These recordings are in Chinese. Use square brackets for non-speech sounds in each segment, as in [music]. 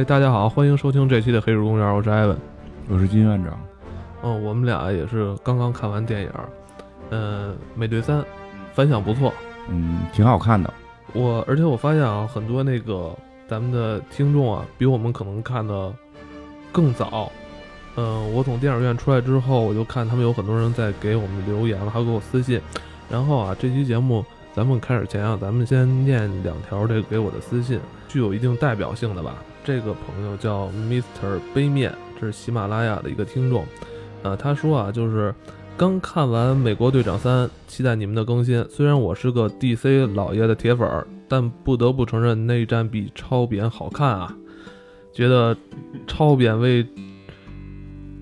哎，大家好，欢迎收听这期的《黑水公园》，我是艾文，我是金院长。嗯，我们俩也是刚刚看完电影，嗯，《美队三》，反响不错，嗯，挺好看的。我而且我发现啊，很多那个咱们的听众啊，比我们可能看的更早。嗯，我从电影院出来之后，我就看他们有很多人在给我们留言了，还给我私信。然后啊，这期节目咱们开始前啊，咱们先念两条这个给我的私信，具有一定代表性的吧。这个朋友叫 Mr 杯面，这是喜马拉雅的一个听众。呃，他说啊，就是刚看完《美国队长三》，期待你们的更新。虽然我是个 DC 老爷的铁粉儿，但不得不承认内战比超扁好看啊。觉得超扁为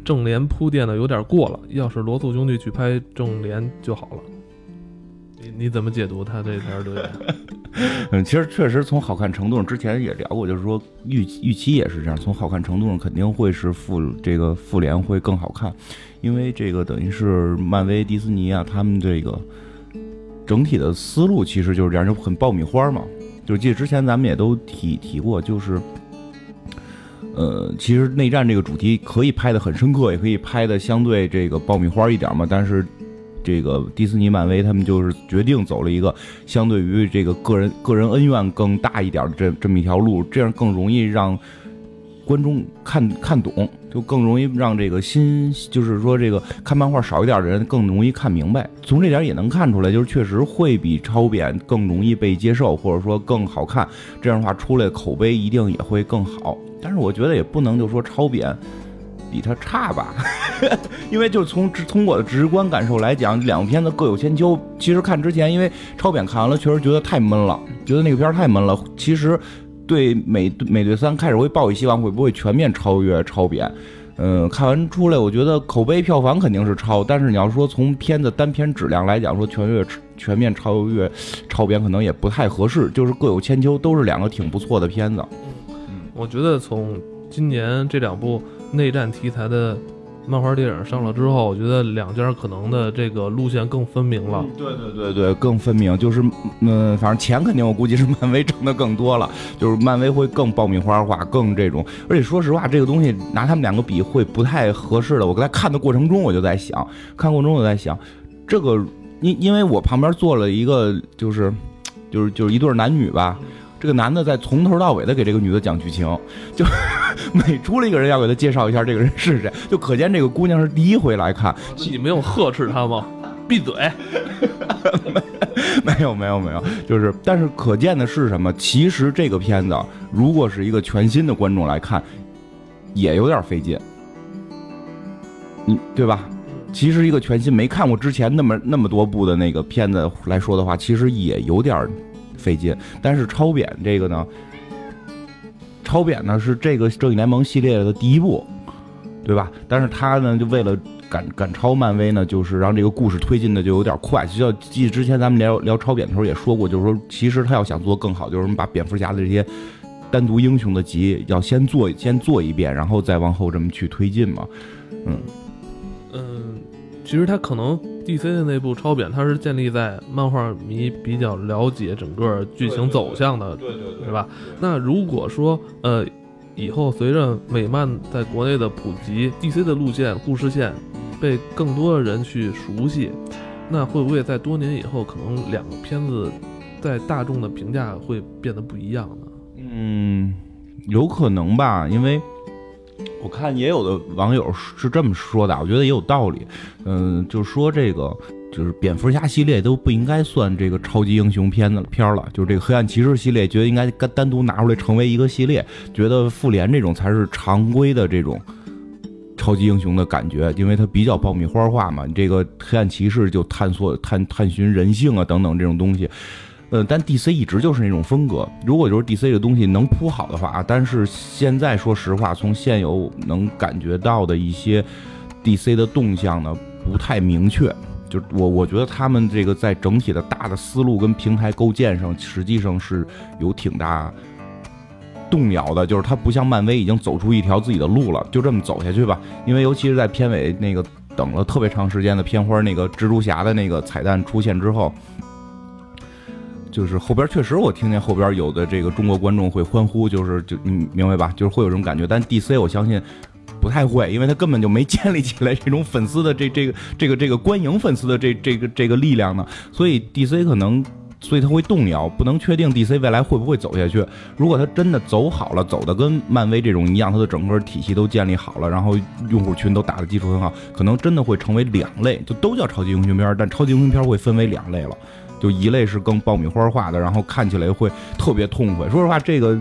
正联铺垫的有点过了，要是罗素兄弟去拍正联就好了。你你怎么解读他这条留言？[laughs] 嗯，其实确实从好看程度上，之前也聊过，就是说预预期也是这样，从好看程度上肯定会是复这个复联会更好看，因为这个等于是漫威、迪士尼啊，他们这个整体的思路其实就是这样，就很爆米花嘛。就是记得之前咱们也都提提过，就是呃，其实内战这个主题可以拍的很深刻，也可以拍的相对这个爆米花一点嘛，但是。这个迪士尼、漫威他们就是决定走了一个相对于这个个人个人恩怨更大一点的这这么一条路，这样更容易让观众看看懂，就更容易让这个新就是说这个看漫画少一点的人更容易看明白。从这点也能看出来，就是确实会比超扁更容易被接受，或者说更好看。这样的话出来口碑一定也会更好。但是我觉得也不能就说超扁。比他差吧，[laughs] 因为就从从我的直观感受来讲，两个片子各有千秋。其实看之前，因为超扁看完了，确实觉得太闷了，觉得那个片太闷了。其实对美美队三开始会抱以希望，会不会全面超越超扁？嗯，看完出来，我觉得口碑票房肯定是超，但是你要说从片子单片质量来讲，说全越全面超越超扁可能也不太合适。就是各有千秋，都是两个挺不错的片子。嗯，我觉得从今年这两部。内战题材的漫画电影上了之后，我觉得两家可能的这个路线更分明了。对对对对，更分明。就是嗯，反正钱肯定我估计是漫威挣的更多了，就是漫威会更爆米花化，更这种。而且说实话，这个东西拿他们两个比会不太合适的。我在看的过程中，我就在想，看过程中我在想，这个因因为我旁边坐了一个就是就是就是一对男女吧。这个男的在从头到尾的给这个女的讲剧情，[laughs] 就每出了一个人要给他介绍一下这个人是谁，就可见这个姑娘是第一回来看。你没有呵斥他吗？[laughs] 闭嘴！[laughs] 没有没有没有，就是，但是可见的是什么？其实这个片子如果是一个全新的观众来看，也有点费劲，你对吧？其实一个全新没看过之前那么那么多部的那个片子来说的话，其实也有点。费劲，但是超扁这个呢，超扁呢是这个正义联盟系列的第一部，对吧？但是他呢就为了赶赶超漫威呢，就是让这个故事推进的就有点快。就要记之前咱们聊聊超扁的时候也说过，就是说其实他要想做更好，就是把蝙蝠侠的这些单独英雄的集要先做先做一遍，然后再往后这么去推进嘛。嗯嗯，其实他可能。D.C. 的那部超扁，它是建立在漫画迷比较了解整个剧情走向的，对对对，对吧？那如果说呃，以后随着美漫在国内的普及，D.C. 的路线故事线被更多的人去熟悉，那会不会在多年以后，可能两个片子在大众的评价会变得不一样呢？嗯，有可能吧，因为。我看也有的网友是这么说的，我觉得也有道理。嗯，就说这个就是蝙蝠侠系列都不应该算这个超级英雄片子片儿了，就是这个黑暗骑士系列，觉得应该单单独拿出来成为一个系列。觉得复联这种才是常规的这种超级英雄的感觉，因为它比较爆米花化嘛。你这个黑暗骑士就探索探探寻人性啊等等这种东西。呃，但 DC 一直就是那种风格。如果就是 DC 的东西能铺好的话，但是现在说实话，从现有能感觉到的一些 DC 的动向呢，不太明确。就我我觉得他们这个在整体的大的思路跟平台构建上，实际上是有挺大动摇的。就是它不像漫威已经走出一条自己的路了，就这么走下去吧。因为尤其是在片尾那个等了特别长时间的片花那个蜘蛛侠的那个彩蛋出现之后。就是后边确实我听见后边有的这个中国观众会欢呼，就是就你明白吧？就是会有这种感觉。但 DC 我相信不太会，因为他根本就没建立起来这种粉丝的这这个这个这个观影粉丝的这这个这个力量呢，所以 DC 可能。所以他会动摇，不能确定 DC 未来会不会走下去。如果他真的走好了，走的跟漫威这种一样，他的整个体系都建立好了，然后用户群都打的基础很好，可能真的会成为两类，就都叫超级英雄片，但超级英雄片会分为两类了。就一类是更爆米花化的，然后看起来会特别痛快。说实话，这个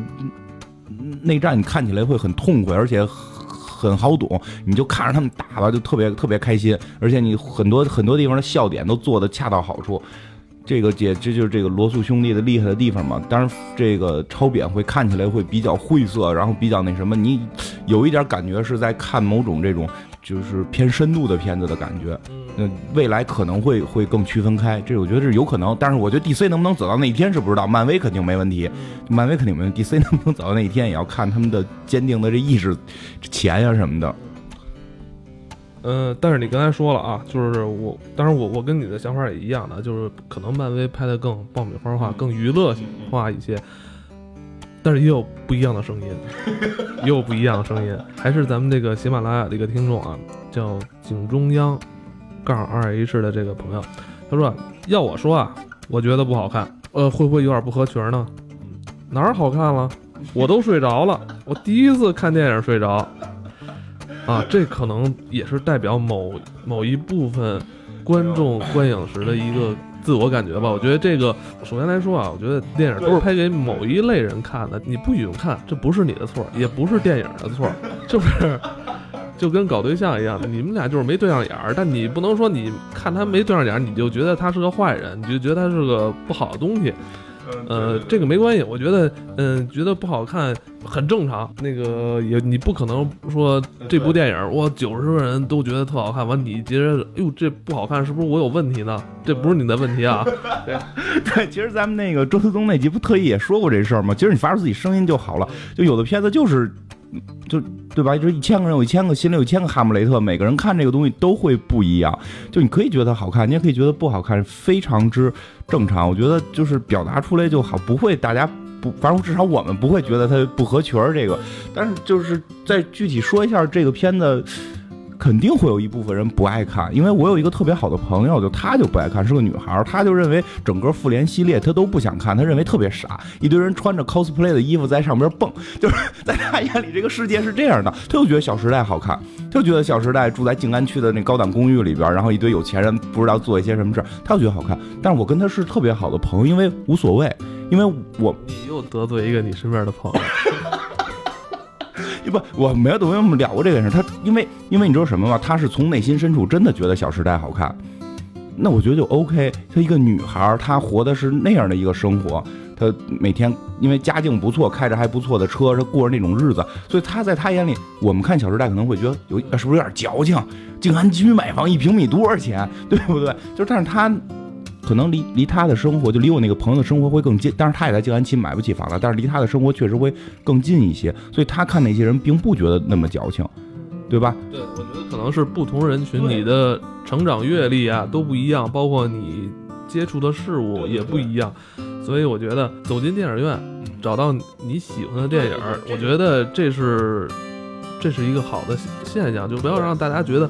内战你看起来会很痛快，而且很好懂，你就看着他们打吧，就特别特别开心，而且你很多很多地方的笑点都做的恰到好处。这个姐，这就是这个罗素兄弟的厉害的地方嘛。当然，这个超扁会看起来会比较晦涩，然后比较那什么，你有一点感觉是在看某种这种就是偏深度的片子的感觉。嗯，未来可能会会更区分开，这我觉得是有可能。但是我觉得 DC 能不能走到那一天是不知道，漫威肯定没问题，漫威肯定没问题。DC [laughs] 能不能走到那一天，也要看他们的坚定的这意识、钱呀什么的。嗯，但是你刚才说了啊，就是我，当然我我跟你的想法也一样的，就是可能漫威拍的更爆米花化、更娱乐化一些，但是也有不一样的声音，[laughs] 也有不一样的声音。还是咱们这个喜马拉雅的一个听众啊，叫井中央杠二 H 的这个朋友，他说要我说啊，我觉得不好看，呃，会不会有点不合群呢？哪儿好看了？我都睡着了，我第一次看电影睡着。啊，这可能也是代表某某一部分观众观影时的一个自我感觉吧。我觉得这个，首先来说啊，我觉得电影都是拍给某一类人看的，你不许看，这不是你的错，也不是电影的错，[laughs] 是不是？就跟搞对象一样，你们俩就是没对上眼儿，但你不能说你看他没对上眼儿，你就觉得他是个坏人，你就觉得他是个不好的东西。呃，这个没关系，我觉得，嗯，觉得不好看很正常。那个也，你不可能说这部电影，我九十个人都觉得特好看，完你觉得，哎呦，这不好看，是不是我有问题呢？这不是你的问题啊。[laughs] 对，[laughs] 对，其实咱们那个周思东那集不特意也说过这事儿吗？其实你发出自己声音就好了。就有的片子就是。就对吧？就是一千个人有一千个心里有一千个哈姆雷特，每个人看这个东西都会不一样。就你可以觉得好看，你也可以觉得不好看，非常之正常。我觉得就是表达出来就好，不会大家不，反正至少我们不会觉得它不合群儿。这个，但是就是再具体说一下这个片子。肯定会有一部分人不爱看，因为我有一个特别好的朋友，就她就不爱看，是个女孩，她就认为整个复联系列她都不想看，她认为特别傻，一堆人穿着 cosplay 的衣服在上边蹦，[laughs] 就是在她眼里这个世界是这样的，她就觉得小时代好看，就觉得小时代住在静安区的那高档公寓里边，然后一堆有钱人不知道做一些什么事她就觉得好看。但是我跟她是特别好的朋友，因为无所谓，因为我你又得罪一个你身边的朋友。不，我没有跟我们聊过这件事。他因为因为你知道什么吗？他是从内心深处真的觉得《小时代》好看。那我觉得就 OK。她一个女孩，她活的是那样的一个生活。她每天因为家境不错，开着还不错的车，她过着那种日子。所以她在她眼里，我们看《小时代》可能会觉得有是不是有点矫情？静安区买房一平米多少钱？[laughs] 对不对？就，但是她。可能离离他的生活，就离我那个朋友的生活会更近，但是他也在静安区买不起房子，但是离他的生活确实会更近一些，所以他看那些人并不觉得那么矫情，对吧？对，我觉得可能是不同人群，你的成长阅历啊都不一样，包括你接触的事物也不一样，所以我觉得走进电影院，找到你喜欢的电影，我觉得这是这是一个好的现象，就不要让大家觉得。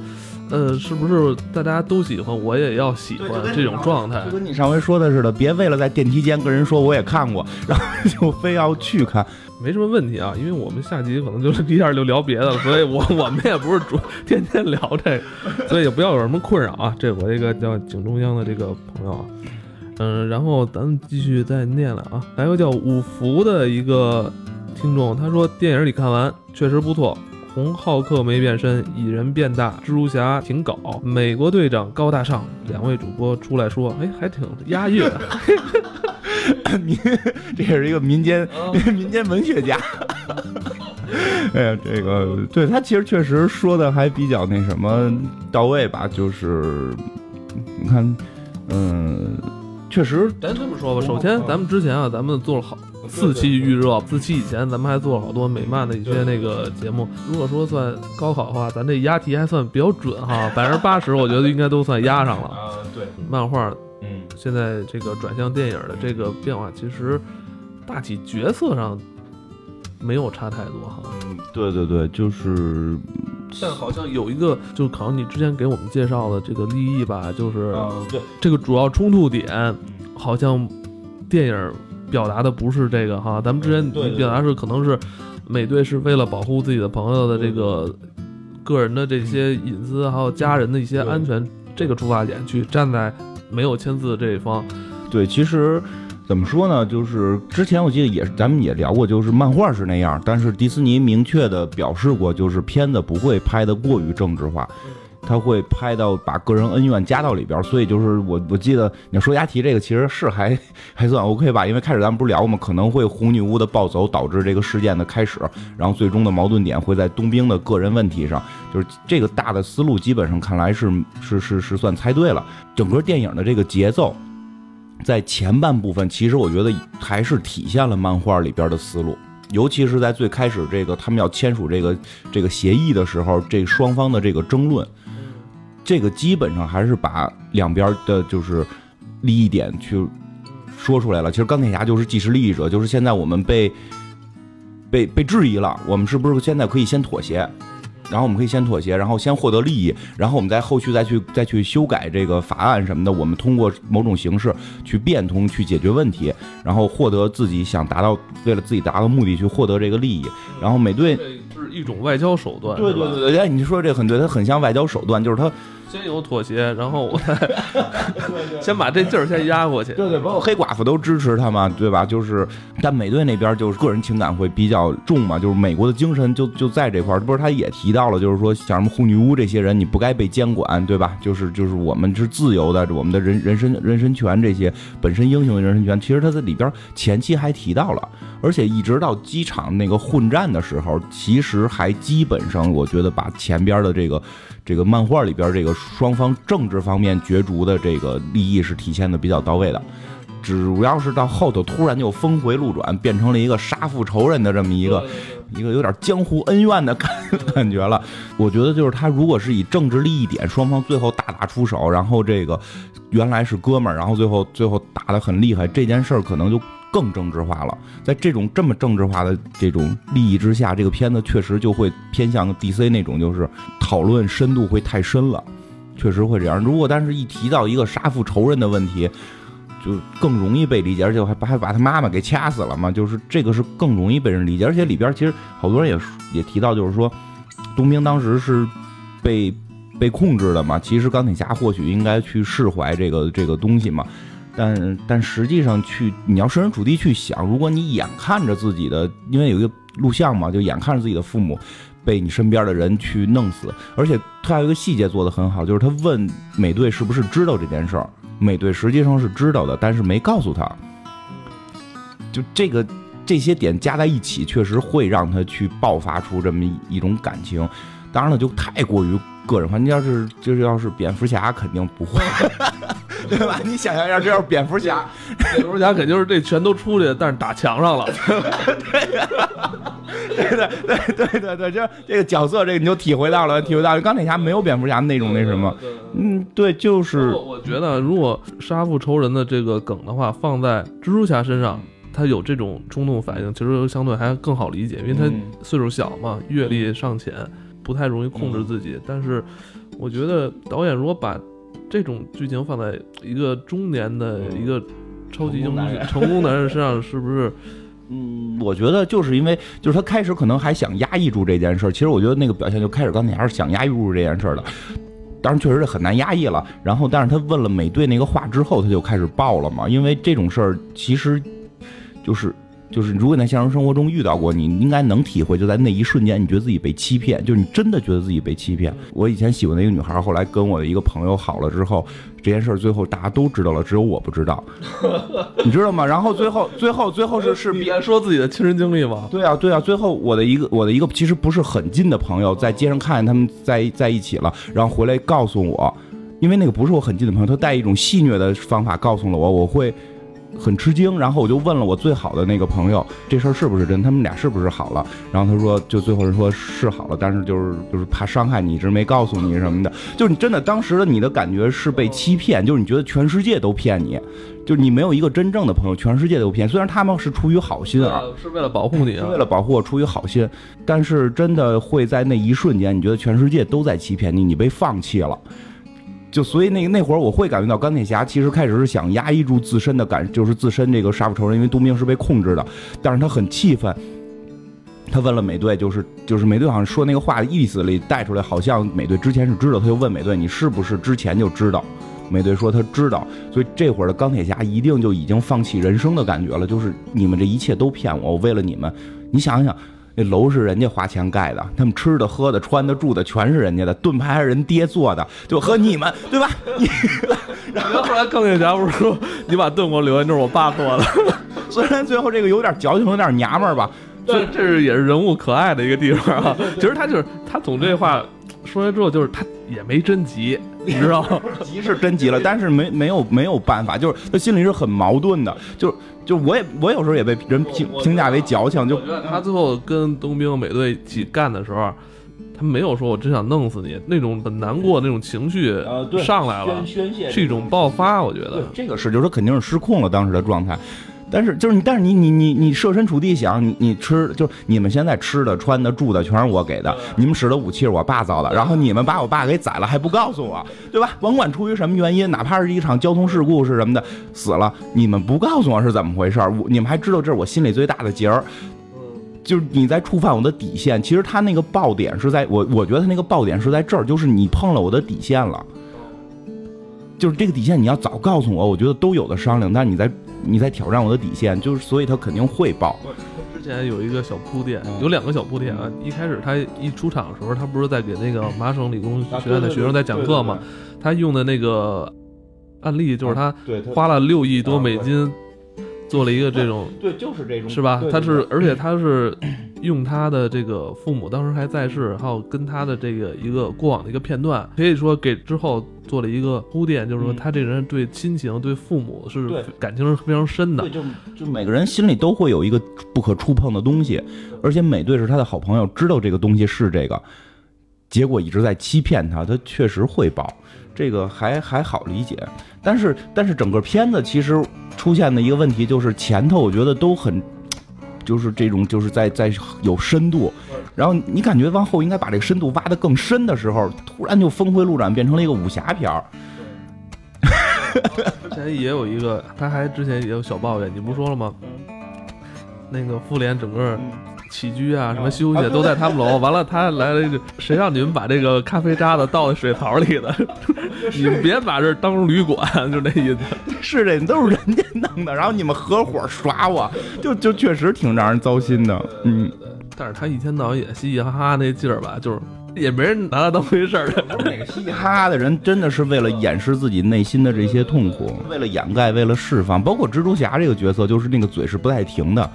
呃，是不是大家都喜欢，我也要喜欢这种状态？就跟你上回说的似的，别为了在电梯间跟人说我也看过，然后就非要去看，没什么问题啊。因为我们下集可能就是一下就聊别的了，所以我我们也不是主天天聊这个，所以也不要有什么困扰啊。这我这个叫井中央的这个朋友啊，嗯，然后咱们继续再念了啊。还有叫五福的一个听众，他说电影里看完确实不错。红浩克没变身，蚁人变大，蜘蛛侠挺搞，美国队长高大上。两位主播出来说，哎，还挺押韵。[laughs] 民，这也是一个民间 [laughs] 民间文学家。哎呀，这个对他其实确实说的还比较那什么到位吧，就是你看，嗯，确实，咱这么说吧，首先咱们之前啊，咱们做了好。四期预热，四期以前咱们还做了好多美漫的一些那个节目。如果说算高考的话，咱这押题还算比较准哈，百分之八十我觉得应该都算押上了。[laughs] 啊，对，漫画，嗯，现在这个转向电影的这个变化，其实大体角色上没有差太多哈。嗯对对对，就是，但好像有一个，就好像你之前给我们介绍的这个利益吧，就是对，这个主要冲突点，好像电影表达的不是这个哈。咱们之前对对对表达是可能是美队是为了保护自己的朋友的这个个人的这些隐私，还有家人的一些安全这个出发点去站在没有签字的这一方。对，其实怎么说呢？就是之前我记得也是，咱们也聊过，就是漫画是那样，但是迪士尼明确的表示过，就是片子不会拍的过于政治化。他会拍到把个人恩怨加到里边，所以就是我我记得你说押题这个其实是还 [laughs] 还算 OK 吧，因为开始咱们不是聊过吗？可能会红女巫的暴走导致这个事件的开始，然后最终的矛盾点会在冬兵的个人问题上，就是这个大的思路基本上看来是是是是算猜对了。整个电影的这个节奏，在前半部分其实我觉得还是体现了漫画里边的思路。尤其是在最开始这个他们要签署这个这个协议的时候，这双方的这个争论，这个基本上还是把两边的就是利益点去说出来了。其实钢铁侠就是既是利益者，就是现在我们被被被质疑了，我们是不是现在可以先妥协？然后我们可以先妥协，然后先获得利益，然后我们再后续再去再去修改这个法案什么的。我们通过某种形式去变通，去解决问题，然后获得自己想达到为了自己达到目的去获得这个利益。然后美队，是一种外交手段，对对对对，哎，你说这很对，它很像外交手段，就是它先有妥协，然后我 [laughs] 再先把这劲儿先压过去。对对，包括黑寡妇都支持他嘛，对吧？就是，但美队那边就是个人情感会比较重嘛，就是美国的精神就就在这块儿。不是他也提到了，就是说像什么红女巫这些人，你不该被监管，对吧？就是就是我们是自由的，我们的人人身人身权这些本身英雄的人身权，其实他在里边前期还提到了，而且一直到机场那个混战的时候，其实还基本上我觉得把前边的这个。这个漫画里边这个双方政治方面角逐的这个利益是体现的比较到位的，主要是到后头突然就峰回路转，变成了一个杀父仇人的这么一个一个有点江湖恩怨的感感觉了。我觉得就是他如果是以政治利益点，双方最后大打出手，然后这个原来是哥们儿，然后最后最后打得很厉害，这件事儿可能就。更政治化了，在这种这么政治化的这种利益之下，这个片子确实就会偏向 DC 那种，就是讨论深度会太深了，确实会这样。如果但是一提到一个杀父仇人的问题，就更容易被理解，而且还还把他妈妈给掐死了嘛，就是这个是更容易被人理解。而且里边其实好多人也也提到，就是说冬兵当时是被被控制的嘛，其实钢铁侠或许应该去释怀这个这个东西嘛。但但实际上去，你要设身处地去想，如果你眼看着自己的，因为有一个录像嘛，就眼看着自己的父母被你身边的人去弄死，而且他还有一个细节做得很好，就是他问美队是不是知道这件事儿，美队实际上是知道的，但是没告诉他。就这个这些点加在一起，确实会让他去爆发出这么一种感情。当然了，就太过于个人化。你要是就是要是蝙蝠侠，肯定不会。[laughs] 对吧？你想象一下，这要是蝙蝠侠，蝙蝠侠肯定是这全都出去，但是打墙上了。[laughs] [laughs] 对对对对对对，对，就这个角色，这个你就体会到了，体会到了。钢铁侠没有蝙蝠侠那种那什么，嗯，对，就是我我觉得，如果杀父仇人的这个梗的话，放在蜘蛛侠身上，他有这种冲动反应，其实相对还更好理解，因为他嗯岁数小嘛，阅历尚浅，不太容易控制自己。但是，我觉得导演如果把这种剧情放在一个中年的一个超级英雄成功男人身上，是不是？嗯，我觉得就是因为，就是他开始可能还想压抑住这件事儿，其实我觉得那个表现就开始钢铁侠是想压抑住这件事儿的，当然确实是很难压抑了。然后，但是他问了美队那个话之后，他就开始爆了嘛，因为这种事儿其实就是。就是如果你在现实生活中遇到过，你应该能体会，就在那一瞬间，你觉得自己被欺骗，就是你真的觉得自己被欺骗。我以前喜欢的一个女孩，后来跟我的一个朋友好了之后，这件事儿最后大家都知道了，只有我不知道，[laughs] 你知道吗？然后最后最后最后是是别说自己的亲身经历吗？对啊，对啊，最后我的一个我的一个其实不是很近的朋友，在街上看见他们在在一起了，然后回来告诉我，因为那个不是我很近的朋友，他带一种戏谑的方法告诉了我，我会很吃惊，然后我就问了我最好的那个朋友，这事儿是不是真？他们俩是不是好了？然后他说，就最后人说是好了，但是就是就是怕伤害你，一直没告诉你什么的。就是你真的当时的你的感觉是被欺骗，就是你觉得全世界都骗你，就是你没有一个真正的朋友，全世界都骗。虽然他们是出于好心啊，是为了保护你，是为了保护我，出于好心，但是真的会在那一瞬间，你觉得全世界都在欺骗你，你被放弃了。就所以那那会儿我会感觉到钢铁侠其实开始是想压抑住自身的感，就是自身这个杀父仇人，因为冬兵是被控制的，但是他很气愤，他问了美队，就是就是美队好像说那个话的意思里带出来，好像美队之前是知道，他就问美队你是不是之前就知道？美队说他知道，所以这会儿的钢铁侠一定就已经放弃人生的感觉了，就是你们这一切都骗我，我为了你们，你想想。那楼是人家花钱盖的，他们吃的、喝的、穿的、住的全是人家的，盾牌还是人爹做的，就和你们对吧？你，然后后来钢铁侠不是说你把盾给我留下，那是我爸做的。[laughs] 虽然最后这个有点矫情，有点娘们儿吧，这这是也是人物可爱的一个地方啊。其实他就是他总这话说完之后，就是他也没真急，你知道吗？[laughs] 急是真急了，但是没没有没有办法，就是他心里是很矛盾的，就是。就我也我有时候也被人评评价为矫情，就他最后跟冬兵美队一起干的时候，他没有说我真想弄死你那种很难过那种情绪上来了，宣泄是一种爆发，我觉得这个是，就是他肯定是失控了当时的状态。但是就是你，但是你你你你设身处地想，你你吃就是你们现在吃的穿的住的全是我给的，你们使的武器是我爸造的，然后你们把我爸给宰了还不告诉我，对吧？甭管出于什么原因，哪怕是一场交通事故是什么的死了，你们不告诉我是怎么回事我你们还知道这是我心里最大的结儿，就是你在触犯我的底线。其实他那个爆点是在我，我觉得他那个爆点是在这儿，就是你碰了我的底线了。就是这个底线，你要早告诉我，我觉得都有的商量。但是你在你在挑战我的底线，就是所以他肯定会爆。之前有一个小铺垫，有两个小铺垫啊。一开始他一出场的时候，他不是在给那个麻省理工学院的学生在讲课吗？他用的那个案例就是他花了六亿多美金做了一个这种，对，就是这种，是吧？他是而且他是。用他的这个父母当时还在世，还有跟他的这个一个过往的一个片段，可以说给之后做了一个铺垫，就是说他这人对亲情、对父母是感情是非常深的。对，就就每个人心里都会有一个不可触碰的东西，而且美队是他的好朋友，知道这个东西是这个，结果一直在欺骗他，他确实会报，这个还还好理解。但是但是整个片子其实出现的一个问题就是前头我觉得都很。就是这种，就是在在有深度，然后你感觉往后应该把这个深度挖得更深的时候，突然就峰回路转，变成了一个武侠片儿。[laughs] 之前也有一个，他还之前也有小抱怨，你不说了吗？那个复联整个。起居啊，什么休息都在他们楼。完了，他来了一句，谁让你们把这个咖啡渣子倒在水槽里的？[laughs] 你们别把这当旅馆，就那意思。是这，都是人家弄的，然后你们合伙耍我，就就确实挺让人糟心的。嗯，但是他一天到晚也嘻嘻哈哈那劲儿吧，就是也没人拿他当回事儿。那个嘻嘻哈哈的人，真的是为了掩饰自己内心的这些痛苦，为了掩盖，为了释放。包括蜘蛛侠这个角色，就是那个嘴是不带停的。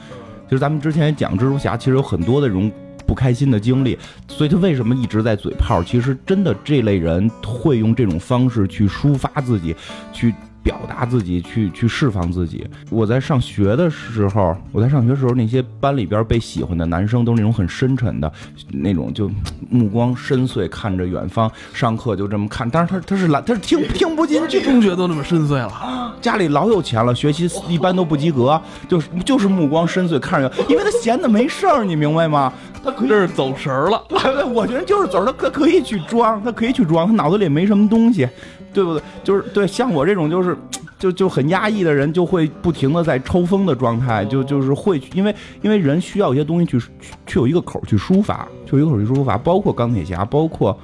其实咱们之前也讲，蜘蛛侠其实有很多的这种不开心的经历，所以他为什么一直在嘴炮？其实真的这类人会用这种方式去抒发自己，去。表达自己，去去释放自己。我在上学的时候，我在上学的时候，那些班里边被喜欢的男生都是那种很深沉的，那种就目光深邃，看着远方。上课就这么看，但是他他是懒，他是听听不进去。中学都那么深邃了，家里老有钱了，学习一般都不及格，就是就是目光深邃，看着，因为他闲的没事儿，你明白吗？他可以这是走神儿了。[laughs] 我觉得就是走神，他可可以去装，他可以去装，他脑子里没什么东西。对不对？就是对，像我这种就是，就就很压抑的人，就会不停的在抽风的状态，就就是会，因为因为人需要一些东西去去有一个口去抒发，去有一个口去抒发，包括钢铁侠，包括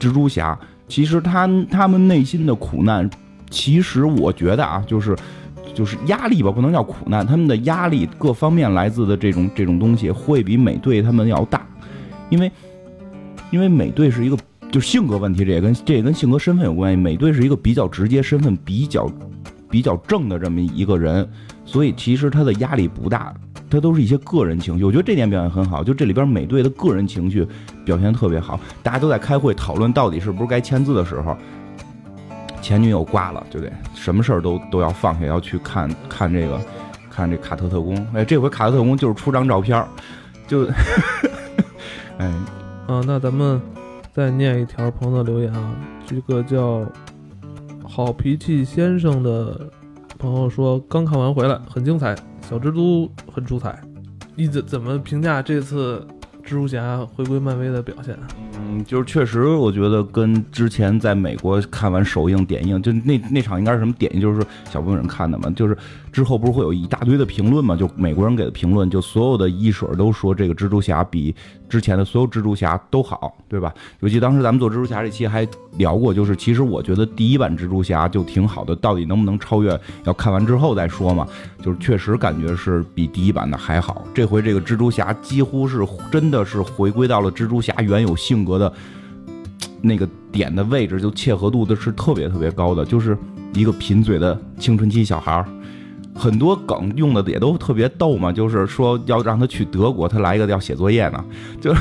蜘蛛侠，其实他他们内心的苦难，其实我觉得啊，就是就是压力吧，不能叫苦难，他们的压力各方面来自的这种这种东西，会比美队他们要大，因为因为美队是一个。就性格问题，这也跟这也跟性格身份有关系。美队是一个比较直接、身份比较比较正的这么一个人，所以其实他的压力不大，他都是一些个人情绪。我觉得这点表现很好，就这里边美队的个人情绪表现特别好。大家都在开会讨论到底是不是该签字的时候，前女友挂了，就得什么事儿都都要放下，要去看看这个看这卡特特工。哎，这回卡特特工就是出张照片，就 [laughs] 哎啊，那咱们再念一条朋友的留言啊，这个叫好脾气先生的朋友说，刚看完回来，很精彩，小蜘蛛很出彩。你怎怎么评价这次蜘蛛侠回归漫威的表现？嗯，就是确实，我觉得跟之前在美国看完首映点映，就那那场应该是什么点映，就是小部分人看的嘛。就是之后不是会有一大堆的评论嘛？就美国人给的评论，就所有的一水都说这个蜘蛛侠比之前的所有蜘蛛侠都好，对吧？尤其当时咱们做蜘蛛侠这期还聊过，就是其实我觉得第一版蜘蛛侠就挺好的，到底能不能超越，要看完之后再说嘛。就是确实感觉是比第一版的还好。这回这个蜘蛛侠几乎是真的是回归到了蜘蛛侠原有性格的那个点的位置，就切合度的是特别特别高的，就是一个贫嘴的青春期小孩儿。很多梗用的也都特别逗嘛，就是说要让他去德国，他来一个要写作业呢，[laughs] 就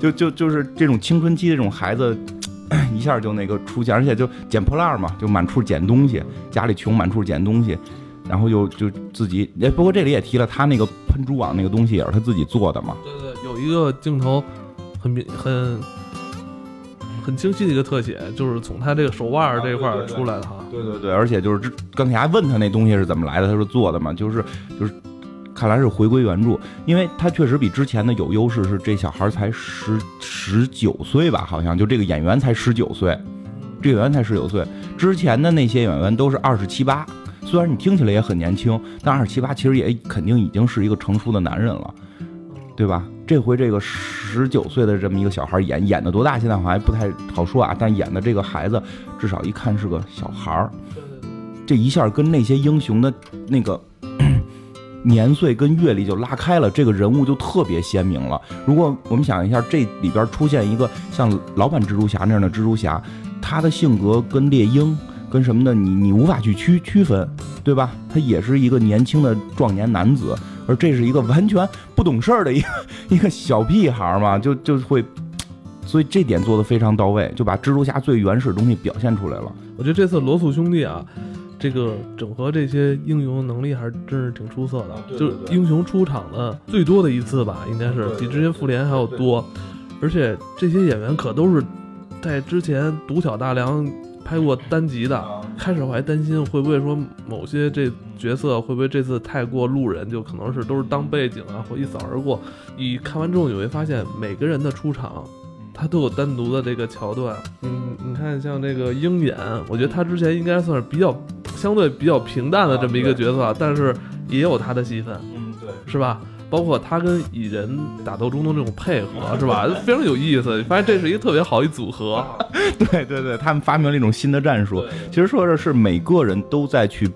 就就就是这种青春期的这种孩子，[clears throat] 一下就那个出现，而且就捡破烂嘛，就满处捡东西，家里穷满处捡东西，然后就就自己，哎，不过这里也提了，他那个喷蛛网那个东西也是他自己做的嘛，对对，有一个镜头很明很很清晰的一个特写，就是从他这个手腕儿这块儿出来的哈。对对对，而且就是这刚才还问他那东西是怎么来的，他说做的嘛，就是就是，看来是回归原著，因为他确实比之前的有优势，是这小孩才十十九岁吧，好像就这个演员才十九岁，这个演员才十九岁，之前的那些演员都是二十七八，虽然你听起来也很年轻，但二十七八其实也肯定已经是一个成熟的男人了，对吧？这回这个十九岁的这么一个小孩演演的多大？现在好像还不太好说啊，但演的这个孩子至少一看是个小孩儿。这一下跟那些英雄的那个 [clears throat] 年岁跟阅历就拉开了，这个人物就特别鲜明了。如果我们想一下，这里边出现一个像老版蜘蛛侠那样的蜘蛛侠，他的性格跟猎鹰跟什么的，你你无法去区区分，对吧？他也是一个年轻的壮年男子，而这是一个完全不懂事儿的一个一个小屁孩嘛，[laughs] 就就会。所以这点做的非常到位，就把蜘蛛侠最原始的东西表现出来了。我觉得这次罗素兄弟啊，这个整合这些英雄能力还是真是挺出色的，对对就是英雄出场的最多的一次吧，应该是比之前复联还要多，而且这些演员可都是在之前独挑大梁拍过单集的。开始我还担心会不会说某些这角色会不会这次太过路人，就可能是都是当背景啊或一扫而过。你看完之后你会发现每个人的出场。他都有单独的这个桥段，嗯，你看像这个鹰眼，我觉得他之前应该算是比较相对比较平淡的这么一个角色，但是也有他的戏份，嗯，对，是吧？包括他跟蚁人打斗中的这种配合，[laughs] 是吧？非常有意思。发现这是一个特别好一组合，对对对，他们发明了一种新的战术。其实说的是每个人都在去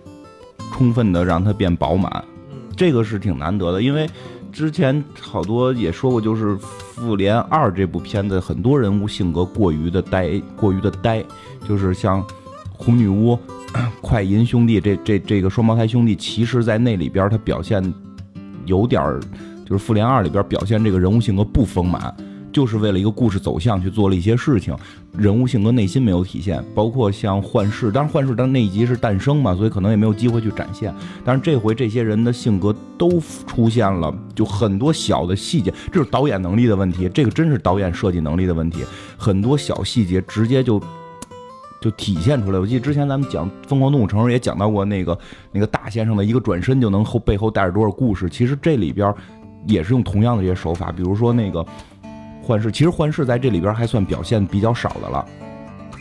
充分的让它变饱满，嗯，这个是挺难得的，因为之前好多也说过，就是《复联二》这部片子，很多人物性格过于的呆，过于的呆，就是像红女巫、[clears throat] 快银兄弟这这这个双胞胎兄弟，其实在那里边他表现有点儿，就是《复联二》里边表现这个人物性格不丰满。就是为了一个故事走向去做了一些事情，人物性格、内心没有体现，包括像幻视，当然幻视当那一集是诞生嘛，所以可能也没有机会去展现。但是这回这些人的性格都出现了，就很多小的细节，这是导演能力的问题，这个真是导演设计能力的问题，很多小细节直接就就体现出来。我记得之前咱们讲《疯狂动物城》也讲到过那个那个大先生的一个转身就能后背后带着多少故事，其实这里边也是用同样的这些手法，比如说那个。幻视其实幻视在这里边还算表现比较少的了，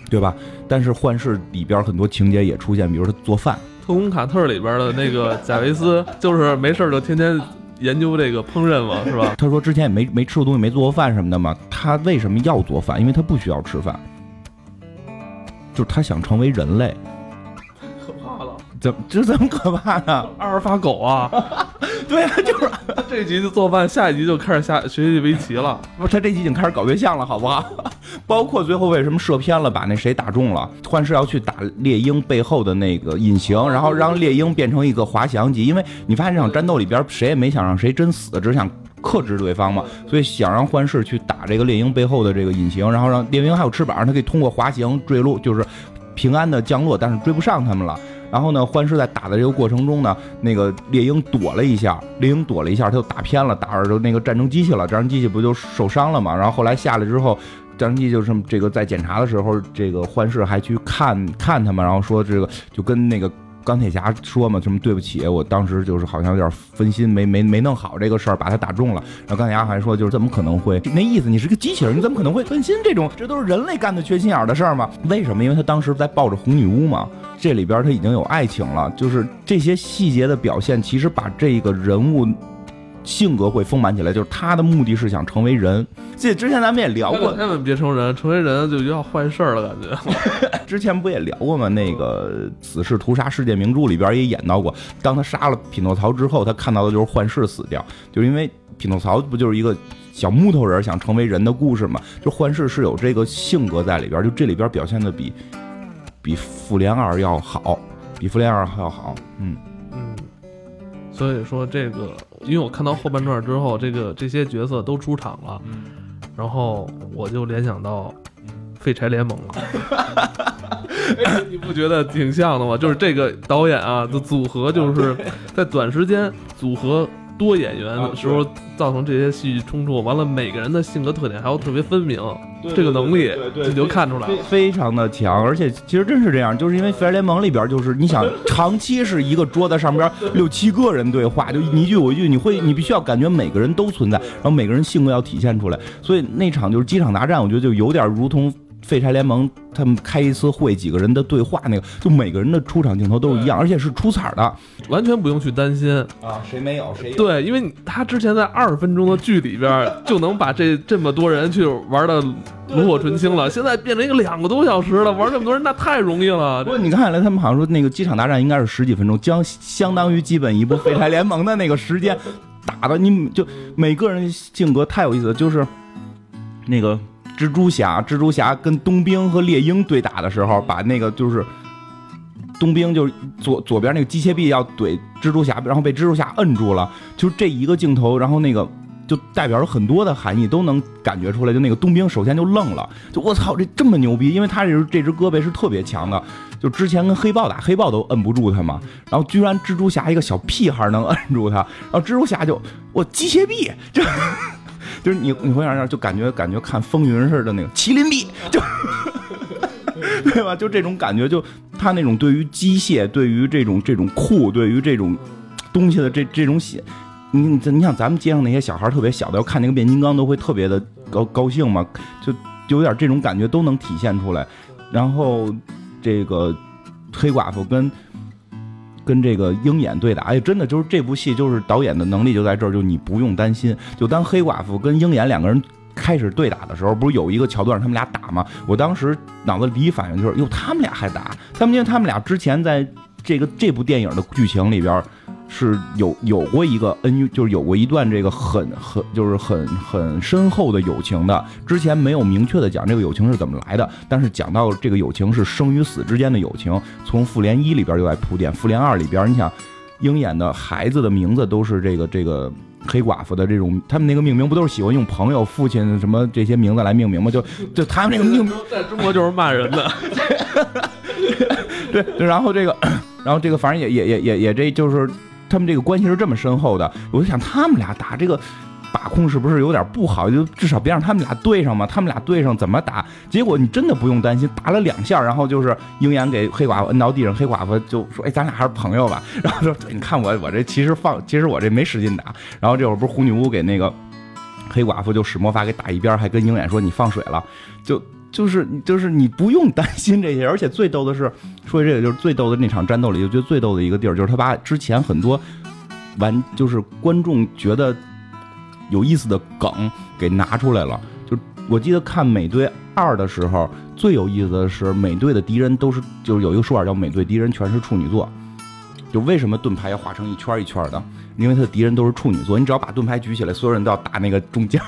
对吧？但是幻视里边很多情节也出现，比如他做饭，《特工卡特》里边的那个贾维斯，就是没事儿就天天研究这个烹饪嘛，是吧？他说之前也没没吃过东西，没做过饭什么的嘛。他为什么要做饭？因为他不需要吃饭，就是他想成为人类。可怕了，怎么这怎么可怕呢？阿尔法狗啊！[laughs] 对啊，就是这一集就做饭，下一集就开始下学习围棋了。不是他这集已经开始搞对象了，好不好？[laughs] 包括最后为什么射偏了，把那谁打中了？幻视要去打猎鹰背后的那个隐形，然后让猎鹰变成一个滑翔机。因为你发现这场战斗里边，谁也没想让谁真死，只想克制对方嘛，所以想让幻视去打这个猎鹰背后的这个隐形，然后让猎鹰还有翅膀，它可以通过滑行坠落，就是平安的降落，但是追不上他们了。然后呢，幻视在打的这个过程中呢，那个猎鹰躲了一下，猎鹰躲了一下，他就打偏了，打着那个战争机器了，战争机器不就受伤了嘛？然后后来下来之后，战争机就是这个在检查的时候，这个幻视还去看看他们，然后说这个就跟那个。钢铁侠说嘛，什么对不起，我当时就是好像有点分心，没没没弄好这个事儿，把他打中了。然后钢铁侠还说，就是怎么可能会那意思？你是个机器人，你怎么可能会分心？这种这都是人类干的缺心眼的事儿吗？为什么？因为他当时在抱着红女巫嘛，这里边他已经有爱情了，就是这些细节的表现，其实把这个人物。性格会丰满起来，就是他的目的是想成为人。这之前咱们也聊过，千万别成人，成为人就要坏事儿了，感觉。[laughs] 之前不也聊过吗？那个《死侍屠杀世界名著》里边也演到过，当他杀了匹诺曹之后，他看到的就是幻视死掉，就是因为匹诺曹不就是一个小木头人想成为人的故事嘛？就幻视是有这个性格在里边，就这里边表现的比比复联二要好，比复联二还要好，嗯嗯。所以说这个，因为我看到后半段之后，这个这些角色都出场了，然后我就联想到废柴联盟了。[laughs] 你不觉得挺像的吗？就是这个导演啊的组合，就是在短时间组合。多演员的时候造成这些戏剧冲突，完了每个人的性格特点还要特别分明，这个能力你就看出来了，非常的强。而且其实真是这样，就是因为《复联联盟》里边就是你想 [laughs] 长期是一个桌子上边六七个人对话，就你一句我一句，你会你必须要感觉每个人都存在，然后每个人性格要体现出来。所以那场就是机场大战，我觉得就有点如同。废柴联盟他们开一次会，几个人的对话，那个就每个人的出场镜头都是一样，而且是出彩的，完全不用去担心啊，谁没有谁对，因为他之前在二十分钟的剧里边 [laughs] 就能把这这么多人去玩的炉火纯青了，现在变成一个两个多小时了，玩这么多人那太容易了。不过你看来他们好像说那个机场大战应该是十几分钟，将相当于基本一部废柴联盟的那个时间打的，你就每个人性格太有意思了，就是那个。蜘蛛侠，蜘蛛侠跟冬兵和猎鹰对打的时候，把那个就是冬兵就是左左边那个机械臂要怼蜘蛛侠，然后被蜘蛛侠摁住了，就这一个镜头，然后那个就代表着很多的含义，都能感觉出来。就那个冬兵首先就愣了，就我操，这这么牛逼，因为他这这只胳膊是特别强的，就之前跟黑豹打，黑豹都摁不住他嘛，然后居然蜘蛛侠一个小屁孩能摁住他，然后蜘蛛侠就我机械臂就。就是你，你会让人就感觉感觉看风云似的那个麒麟臂，就 [laughs] 对吧？就这种感觉，就他那种对于机械，对于这种这种酷，对于这种东西的这这种喜，你你像咱们街上那些小孩特别小的，要看那个变形金刚都会特别的高高兴嘛，就就有点这种感觉都能体现出来。然后这个黑寡妇跟。跟这个鹰眼对打，哎，真的就是这部戏，就是导演的能力就在这儿，就你不用担心。就当黑寡妇跟鹰眼两个人开始对打的时候，不是有一个桥段他们俩打吗？我当时脑子第一反应就是，哟，他们俩还打？他们因为他们俩之前在这个这部电影的剧情里边。是有有过一个恩，就是有过一段这个很很就是很很深厚的友情的。之前没有明确的讲这个友情是怎么来的，但是讲到这个友情是生与死之间的友情。从复联一里边就在铺垫，复联二里边，你想鹰眼的孩子的名字都是这个这个黑寡妇的这种，他们那个命名不都是喜欢用朋友、父亲什么这些名字来命名吗？就就他们那个命名在中国就是骂人的。[laughs] 对，然后这个，然后这个，反正也也也也也这就是。他们这个关系是这么深厚的，我就想他们俩打这个把控是不是有点不好？就至少别让他们俩对上嘛。他们俩对上怎么打？结果你真的不用担心，打了两下，然后就是鹰眼给黑寡妇摁到地上，黑寡妇就说：“哎，咱俩还是朋友吧。[laughs] ”然后说：“你看我我这其实放，其实我这没使劲打。”然后这会儿不是红女巫给那个黑寡妇就使魔法给打一边，还跟鹰眼说：“你放水了。”就。就是就是你不用担心这些，而且最逗的是，说这个就是最逗的那场战斗里，就觉得最逗的一个地儿，就是他把之前很多玩就是观众觉得有意思的梗给拿出来了。就我记得看美队二的时候，最有意思的是美队的敌人都是就是有一个说法叫美队敌人全是处女座。就为什么盾牌要画成一圈一圈的？因为他的敌人都是处女座，你只要把盾牌举起来，所有人都要打那个中间。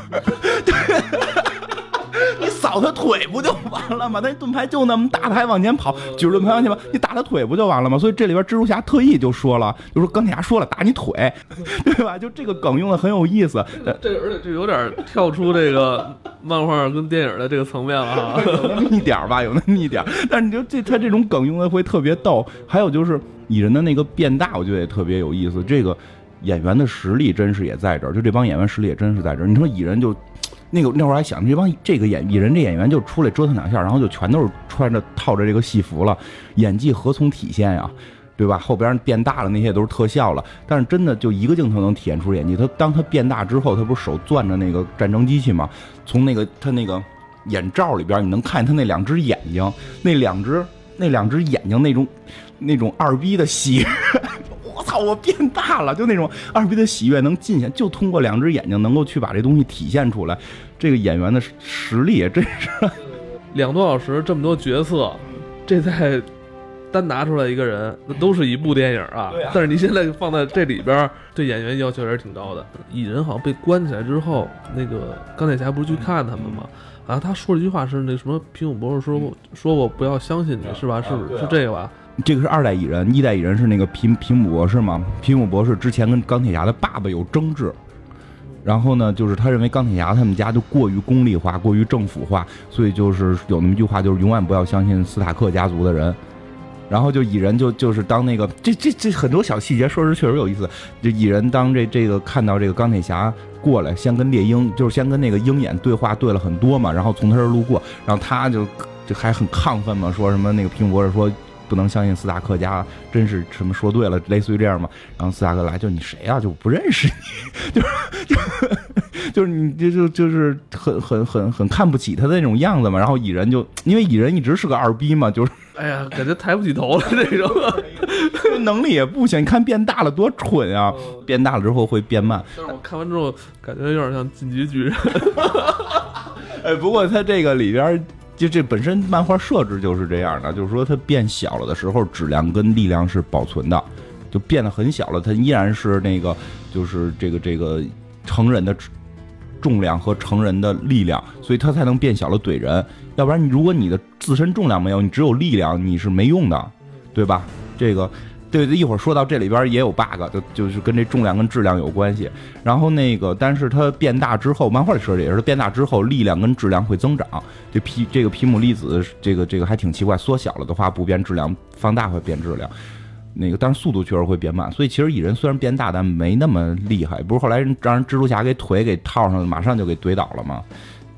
咬他腿不就完了吗？他盾牌就那么大，他还往前跑，举着盾牌往前跑，你打他腿不就完了吗？所以这里边蜘蛛侠特意就说了，就说钢铁侠说了打你腿，[laughs] 对吧？就这个梗用的很有意思。这而且这有点跳出这个漫画跟电影的这个层面了哈，[laughs] 有那么一点吧，有那么一点。[laughs] 但是你就这他这种梗用的会特别逗。还有就是蚁人的那个变大，我觉得也特别有意思。这个演员的实力真是也在这儿，就这帮演员实力也真是在这儿。你说蚁人就。那个那会儿还想，这帮这个演蚁人这演员就出来折腾两下，然后就全都是穿着套着这个戏服了，演技何从体现呀？对吧？后边变大了那些都是特效了，但是真的就一个镜头能体现出演技。他当他变大之后，他不是手攥着那个战争机器吗？从那个他那个眼罩里边，你能看见他那两只眼睛，那两只那两只眼睛那种那种二逼的喜。我操！我变大了，就那种二逼的喜悦能尽显，就通过两只眼睛能够去把这东西体现出来。这个演员的实力也真是 [laughs] 两多小时，这么多角色，这在单拿出来一个人，那都是一部电影啊。但是你现在放在这里边，对演员要求也是挺高的。蚁人好像被关起来之后，那个钢铁侠不是去看他们吗？啊，他说了一句话是那什么？皮姆博士说过，说过不要相信你，是吧？是是这个吧？这个是二代蚁人，一代蚁人是那个皮皮姆博士嘛？皮姆博士之前跟钢铁侠的爸爸有争执，然后呢，就是他认为钢铁侠他们家就过于功利化、过于政府化，所以就是有那么一句话，就是永远不要相信斯塔克家族的人。然后就蚁人就就是当那个这这这很多小细节，说是确实有意思。就蚁人当这这个看到这个钢铁侠过来，先跟猎鹰就是先跟那个鹰眼对话对了很多嘛，然后从他这儿路过，然后他就就还很亢奋嘛，说什么那个皮姆博士说。不能相信斯塔克家真是什么说对了，类似于这样嘛。然后斯塔克来，就你谁啊？就不认识你，[laughs] 就是就 [laughs] 就是你就就就是很很很很看不起他的那种样子嘛。然后蚁人就因为蚁人一直是个二逼嘛，就是 [laughs] 哎呀，感觉抬不起头了那种，能力也不行。你看变大了多蠢啊！变大了之后会变慢。但是我看完之后感觉有点像晋级巨人。哎，不过他这个里边。就这本身漫画设置就是这样的，就是说它变小了的时候，质量跟力量是保存的，就变得很小了，它依然是那个，就是这个这个成人的重量和成人的力量，所以它才能变小了怼人。要不然你如果你的自身重量没有，你只有力量，你是没用的，对吧？这个。对，一会儿说到这里边也有 bug，就就是跟这重量跟质量有关系。然后那个，但是它变大之后，漫画里说的也是变大之后，力量跟质量会增长。这皮这个皮姆粒子，这个这个还挺奇怪，缩小了的话不变质量，放大会变质量。那个，但是速度确实会变慢。所以其实蚁人虽然变大，但没那么厉害。不是后来让人蜘蛛侠给腿给套上，马上就给怼倒了吗？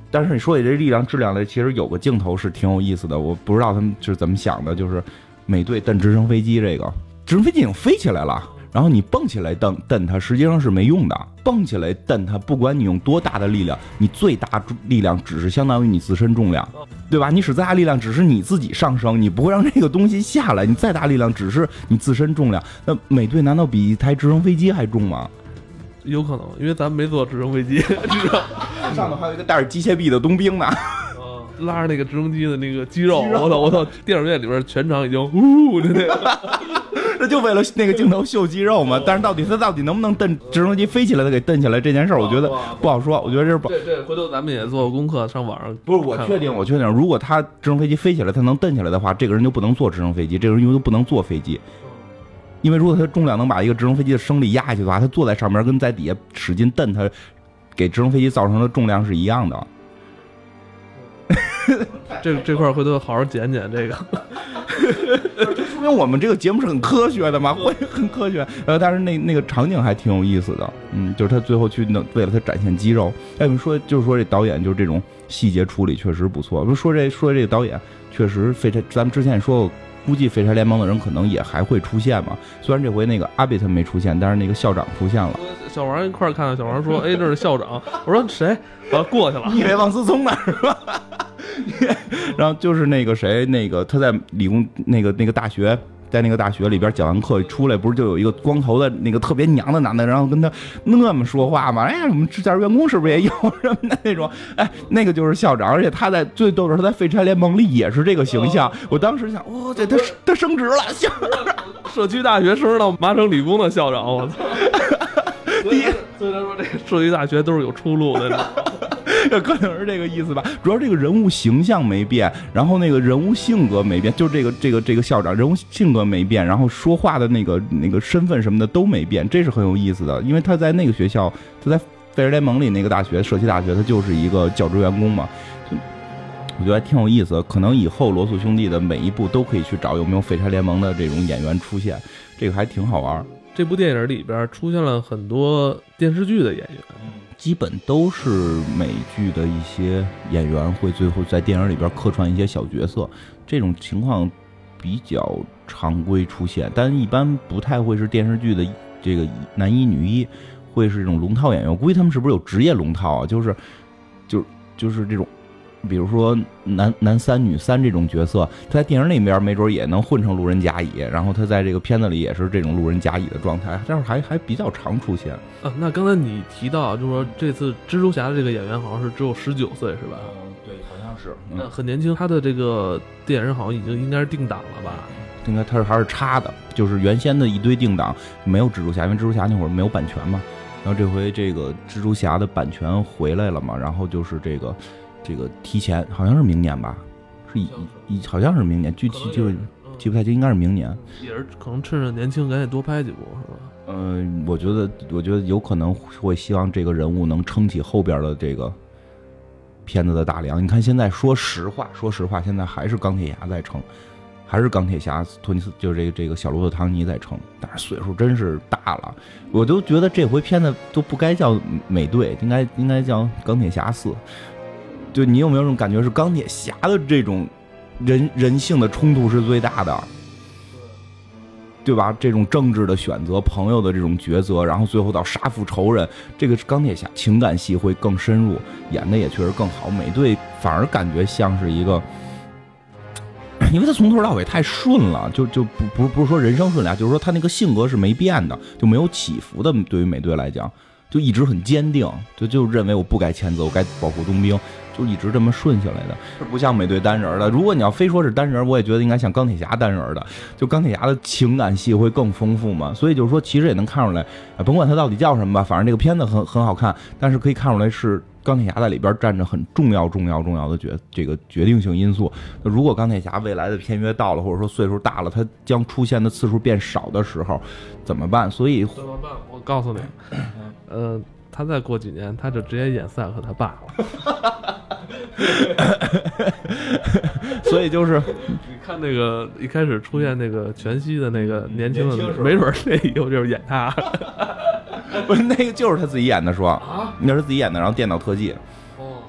但是你说起这力量质量来，其实有个镜头是挺有意思的，我不知道他们是怎么想的，就是美队蹬直升飞机这个。直升飞机已经飞起来了，然后你蹦起来蹬蹬它，实际上是没用的。蹦起来蹬它，不管你用多大的力量，你最大力量只是相当于你自身重量，对吧？你使再大力量，只是你自己上升，你不会让这个东西下来。你再大力量，只是你自身重量。那美队难道比一台直升飞机还重吗？有可能，因为咱没坐直升飞机，知道上头还有一个带着机械臂的冬兵呢。拉着那个直升机的那个肌肉，我操我操！电影院里边全场已经呜的那个，[laughs] 那就为了那个镜头秀肌肉嘛。但是到底他到底能不能蹬直升机飞起来，他给蹬起来这件事儿，我觉得不好说。我觉得这是不对，对回头咱们也做功课，上网上不是我确定，我确定，如果他直升飞机飞起来，他能蹬起来的话，这个人就不能坐直升飞机，这个人就不能坐飞机，因为如果他重量能把一个直升飞机的升力压下去的话，他坐在上面跟在底下使劲蹬，他给直升飞机造成的重量是一样的。这这块回头好好剪剪这个，这 [laughs] 说明我们这个节目是很科学的嘛，会很科学。呃，但是那那个场景还挺有意思的，嗯，就是他最后去那为了他展现肌肉。哎，我们说就是说这导演就是这种细节处理确实不错。不说这说这个导演确实非常，咱们之前也说过，估计废柴联盟的人可能也还会出现嘛。虽然这回那个阿贝特没出现，但是那个校长出现了。小王一块看到小王说：“哎，这是校长。”我说：“谁？”我过去了。你以为王思聪呢？是吧？[laughs] 然后就是那个谁，那个他在理工那个那个大学，在那个大学里边讲完课出来，不是就有一个光头的那个特别娘的男的，然后跟他那么说话吗？哎，我们这家员工是不是也有什么的那种？哎，那个就是校长，而且他在最逗的是他在废柴联盟里也是这个形象。我当时想，哇，这他他升职了，校长，社区大学升职到麻省理工的校长，我操！所以所以他说这个社区大学都是有出路的。可能是这个意思吧。主要这个人物形象没变，然后那个人物性格没变，就这个这个这个校长人物性格没变，然后说话的那个那个身份什么的都没变，这是很有意思的。因为他在那个学校，他在费尔联盟里那个大学，社区大学，他就是一个教职员工嘛。就我觉得还挺有意思，可能以后罗素兄弟的每一部都可以去找有没有废柴联盟的这种演员出现，这个还挺好玩。这部电影里边出现了很多电视剧的演员，基本都是美剧的一些演员会最后在电影里边客串一些小角色，这种情况比较常规出现，但一般不太会是电视剧的这个男一女一，会是这种龙套演员。我估计他们是不是有职业龙套啊？就是，就就是这种。比如说男男三女三这种角色，他在电影里面没准也能混成路人甲乙，然后他在这个片子里也是这种路人甲乙的状态，但是还还比较常出现。啊，那刚才你提到，就是说这次蜘蛛侠的这个演员好像是只有十九岁，是吧？嗯，对，好像是，嗯，很年轻。他的这个电影好像已经应该是定档了吧？应该他是还是插的，就是原先的一堆定档没有蜘蛛侠，因为蜘蛛侠那会儿没有版权嘛，然后这回这个蜘蛛侠的版权回来了嘛，然后就是这个。这个提前好像是明年吧，是一一好像是明年，具体就记不太清，应该是明年。也是可能趁着年轻，赶紧多拍几部，是吧？嗯，我觉得，我觉得有可能会希望这个人物能撑起后边的这个片子的大梁。你看现在，说实话，说实话，现在还是钢铁侠在撑，还是钢铁侠托尼斯，就是这个这个小罗伯特唐尼在撑。但是岁数真是大了，我都觉得这回片子都不该叫美队，应该应该叫钢铁侠四。就你有没有这种感觉，是钢铁侠的这种人人性的冲突是最大的，对吧？这种政治的选择、朋友的这种抉择，然后最后到杀父仇人，这个钢铁侠情感戏会更深入，演的也确实更好。美队反而感觉像是一个，[clears throat] 因为他从头到尾太顺了，就就不不不是说人生顺利啊，就是说他那个性格是没变的，就没有起伏的。对于美队来讲，就一直很坚定，就就认为我不该谴责，我该保护冬兵。就一直这么顺下来的，不像美队单人的。如果你要非说是单人，我也觉得应该像钢铁侠单人的。就钢铁侠的情感戏会更丰富嘛，所以就是说，其实也能看出来，甭管他到底叫什么吧，反正这个片子很很好看。但是可以看出来是钢铁侠在里边占着很重要、重要、重要的决这个决定性因素。那如果钢铁侠未来的片约到了，或者说岁数大了，他将出现的次数变少的时候，怎么办？所以怎么办？我告诉你，[laughs] 呃，他再过几年，他就直接演赛克他爸了。[laughs] 所以就是，你看那个一开始出现那个全息的那个年轻的，没准那以后就是演他，[laughs] 不是那个就是他自己演的，说啊，那是自己演的，然后电脑特技。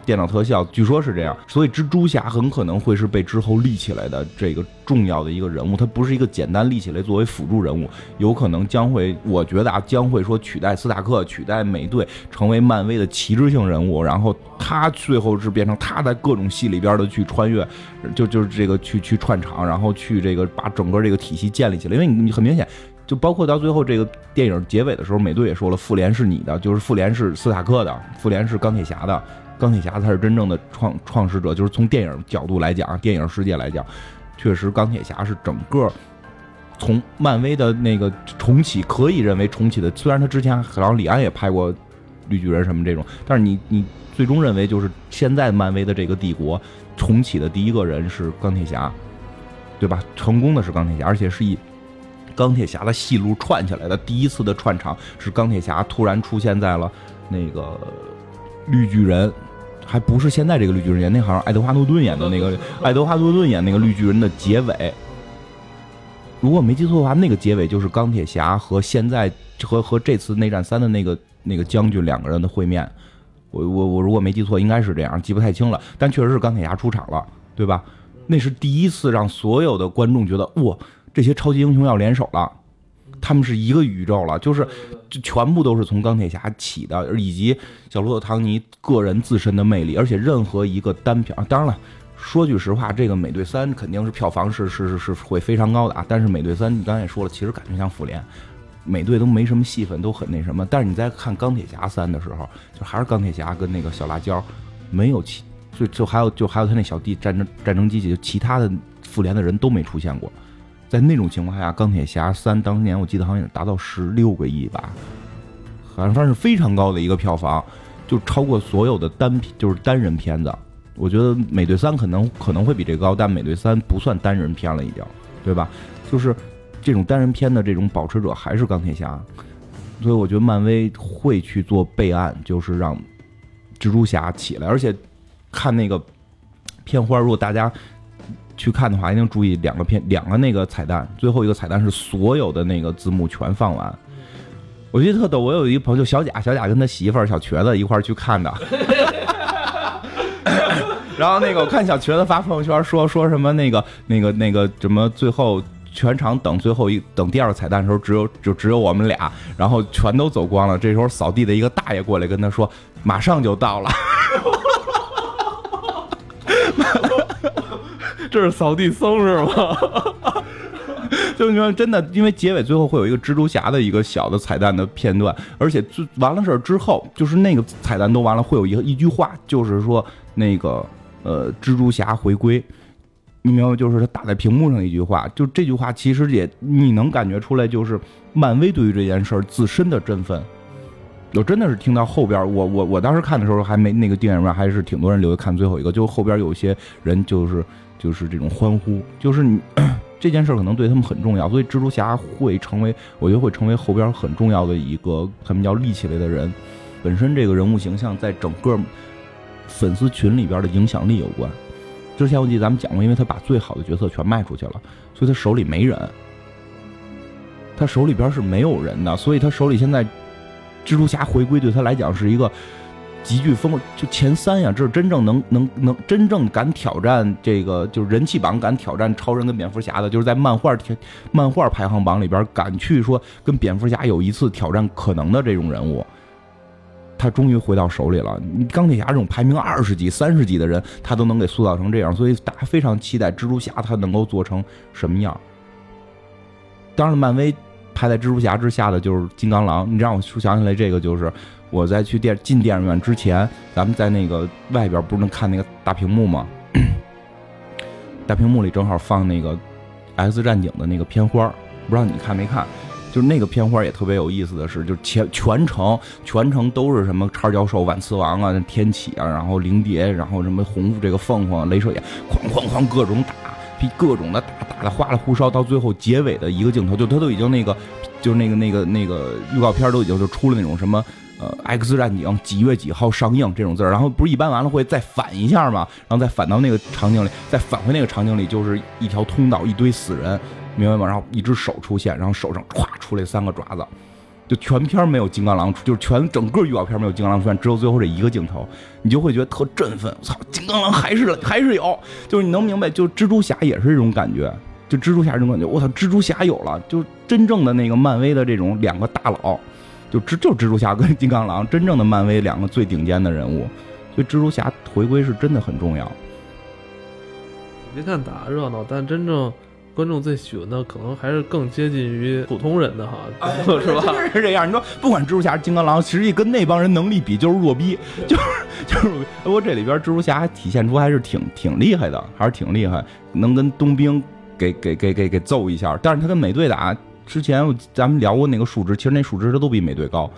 电脑特效，据说是这样，所以蜘蛛侠很可能会是被之后立起来的这个重要的一个人物，他不是一个简单立起来作为辅助人物，有可能将会，我觉得啊，将会说取代斯塔克，取代美队，成为漫威的旗帜性人物，然后他最后是变成他在各种戏里边的去穿越，就就是这个去去串场，然后去这个把整个这个体系建立起来，因为你很明显，就包括到最后这个电影结尾的时候，美队也说了，复联是你的，就是复联是斯塔克的，复联是钢铁侠的。钢铁侠才是真正的创创始者，就是从电影角度来讲，电影世界来讲，确实钢铁侠是整个从漫威的那个重启，可以认为重启的。虽然他之前好像李安也拍过绿巨人什么这种，但是你你最终认为就是现在漫威的这个帝国重启的第一个人是钢铁侠，对吧？成功的是钢铁侠，而且是以钢铁侠的戏路串起来的。第一次的串场是钢铁侠突然出现在了那个绿巨人。还不是现在这个绿巨人演，那好像爱德华诺顿演的那个，[laughs] 爱德华诺顿演那个绿巨人的结尾。如果没记错的话，那个结尾就是钢铁侠和现在和和这次内战三的那个那个将军两个人的会面。我我我如果没记错，应该是这样，记不太清了。但确实是钢铁侠出场了，对吧？那是第一次让所有的观众觉得，哇，这些超级英雄要联手了。他们是一个宇宙了，就是就全部都是从钢铁侠起的，以及小罗伯特·唐尼个人自身的魅力，而且任何一个单票，当然了，说句实话，这个美队三肯定是票房是是是是会非常高的啊。但是美队三你刚才也说了，其实感觉像复联，美队都没什么戏份，都很那什么。但是你在看钢铁侠三的时候，就还是钢铁侠跟那个小辣椒，没有其就就还有就还有他那小弟战争战争机器，就其他的复联的人都没出现过。在那种情况下，《钢铁侠三》当年我记得好像也达到十六个亿吧，好像算是非常高的一个票房。就超过所有的单就是单人片子。我觉得美队三可能可能会比这高，但美队三不算单人片了，已经，对吧？就是这种单人片的这种保持者还是钢铁侠，所以我觉得漫威会去做备案，就是让蜘蛛侠起来。而且看那个片花，如果大家去看的话，一定注意两个片两个那个彩蛋，最后一个彩蛋是所有的那个字幕全放完。我觉得特逗，我有一个朋友小贾，小贾跟他媳妇儿小瘸子一块儿去看的。[laughs] 然后那个我看小瘸子发朋友圈说说什么那个那个那个什么最后全场等最后一等第二个彩蛋的时候只有就只有我们俩，然后全都走光了。这时候扫地的一个大爷过来跟他说马上就到了。这是扫地僧是吗？[laughs] 就你说真的，因为结尾最后会有一个蜘蛛侠的一个小的彩蛋的片段，而且最完了事儿之后，就是那个彩蛋都完了，会有一个一句话，就是说那个呃蜘蛛侠回归，你明白吗？就是他打在屏幕上一句话，就这句话其实也你能感觉出来，就是漫威对于这件事儿自身的振奋。我真的是听到后边，我我我当时看的时候还没那个电影院还是挺多人留着看最后一个，就后边有些人就是就是这种欢呼，就是你。[clears throat] 这件事可能对他们很重要，所以蜘蛛侠会成为，我觉得会成为后边很重要的一个他们要立起来的人。本身这个人物形象在整个粉丝群里边的影响力有关。之前我记得咱们讲过，因为他把最好的角色全卖出去了，所以他手里没人，他手里边是没有人的，所以他手里现在蜘蛛侠回归对他来讲是一个。极具风，就前三呀，这是真正能能能真正敢挑战这个，就是人气榜敢挑战超人跟蝙蝠侠的，就是在漫画漫画排行榜里边敢去说跟蝙蝠侠有一次挑战可能的这种人物，他终于回到手里了。钢铁侠这种排名二十几、三十几的人，他都能给塑造成这样，所以大家非常期待蜘蛛侠他能够做成什么样。当然，漫威排在蜘蛛侠之下的就是金刚狼，你让我想起来这个就是。我在去电进电影院之前，咱们在那个外边不是能看那个大屏幕吗？[clears throat] 大屏幕里正好放那个《X 战警》的那个片花，不知道你看没看？就是那个片花也特别有意思的是，就全全程全程都是什么叉教授、万磁王啊、天启啊，然后灵蝶，然后什么红这个凤凰、镭射眼，哐哐哐各种打，各种的打打的花里胡哨，到最后结尾的一个镜头，就他都已经那个，就是那个那个那个预告片都已经就出了那种什么。呃，《X 战警》几月几号上映这种字儿，然后不是一般完了会再反一下嘛，然后再反到那个场景里，再返回那个场景里，就是一条通道，一堆死人，明白吗？然后一只手出现，然后手上歘出来三个爪子，就全片没有金刚狼，就是全整个预告片没有金刚狼出现，只有最后这一个镜头，你就会觉得特振奋。我操，金刚狼还是还是有，就是你能明白，就蜘蛛侠也是这种感觉，就蜘蛛侠这种感觉，我操，蜘蛛侠有了，就真正的那个漫威的这种两个大佬。就蜘就蜘蛛侠跟金刚狼，真正的漫威两个最顶尖的人物，所以蜘蛛侠回归是真的很重要。别看打热闹，但真正观众最喜欢的，可能还是更接近于普通人的哈，[laughs] 是吧？是这样。你说不管蜘蛛侠、金刚狼，实际跟那帮人能力比，就是弱逼，就是就是。不过这里边蜘蛛侠体现出还是挺挺厉害的，还是挺厉害，能跟冬兵给给给给给揍一下。但是他跟美队打。之前咱们聊过那个数值，其实那数值它都比美队高，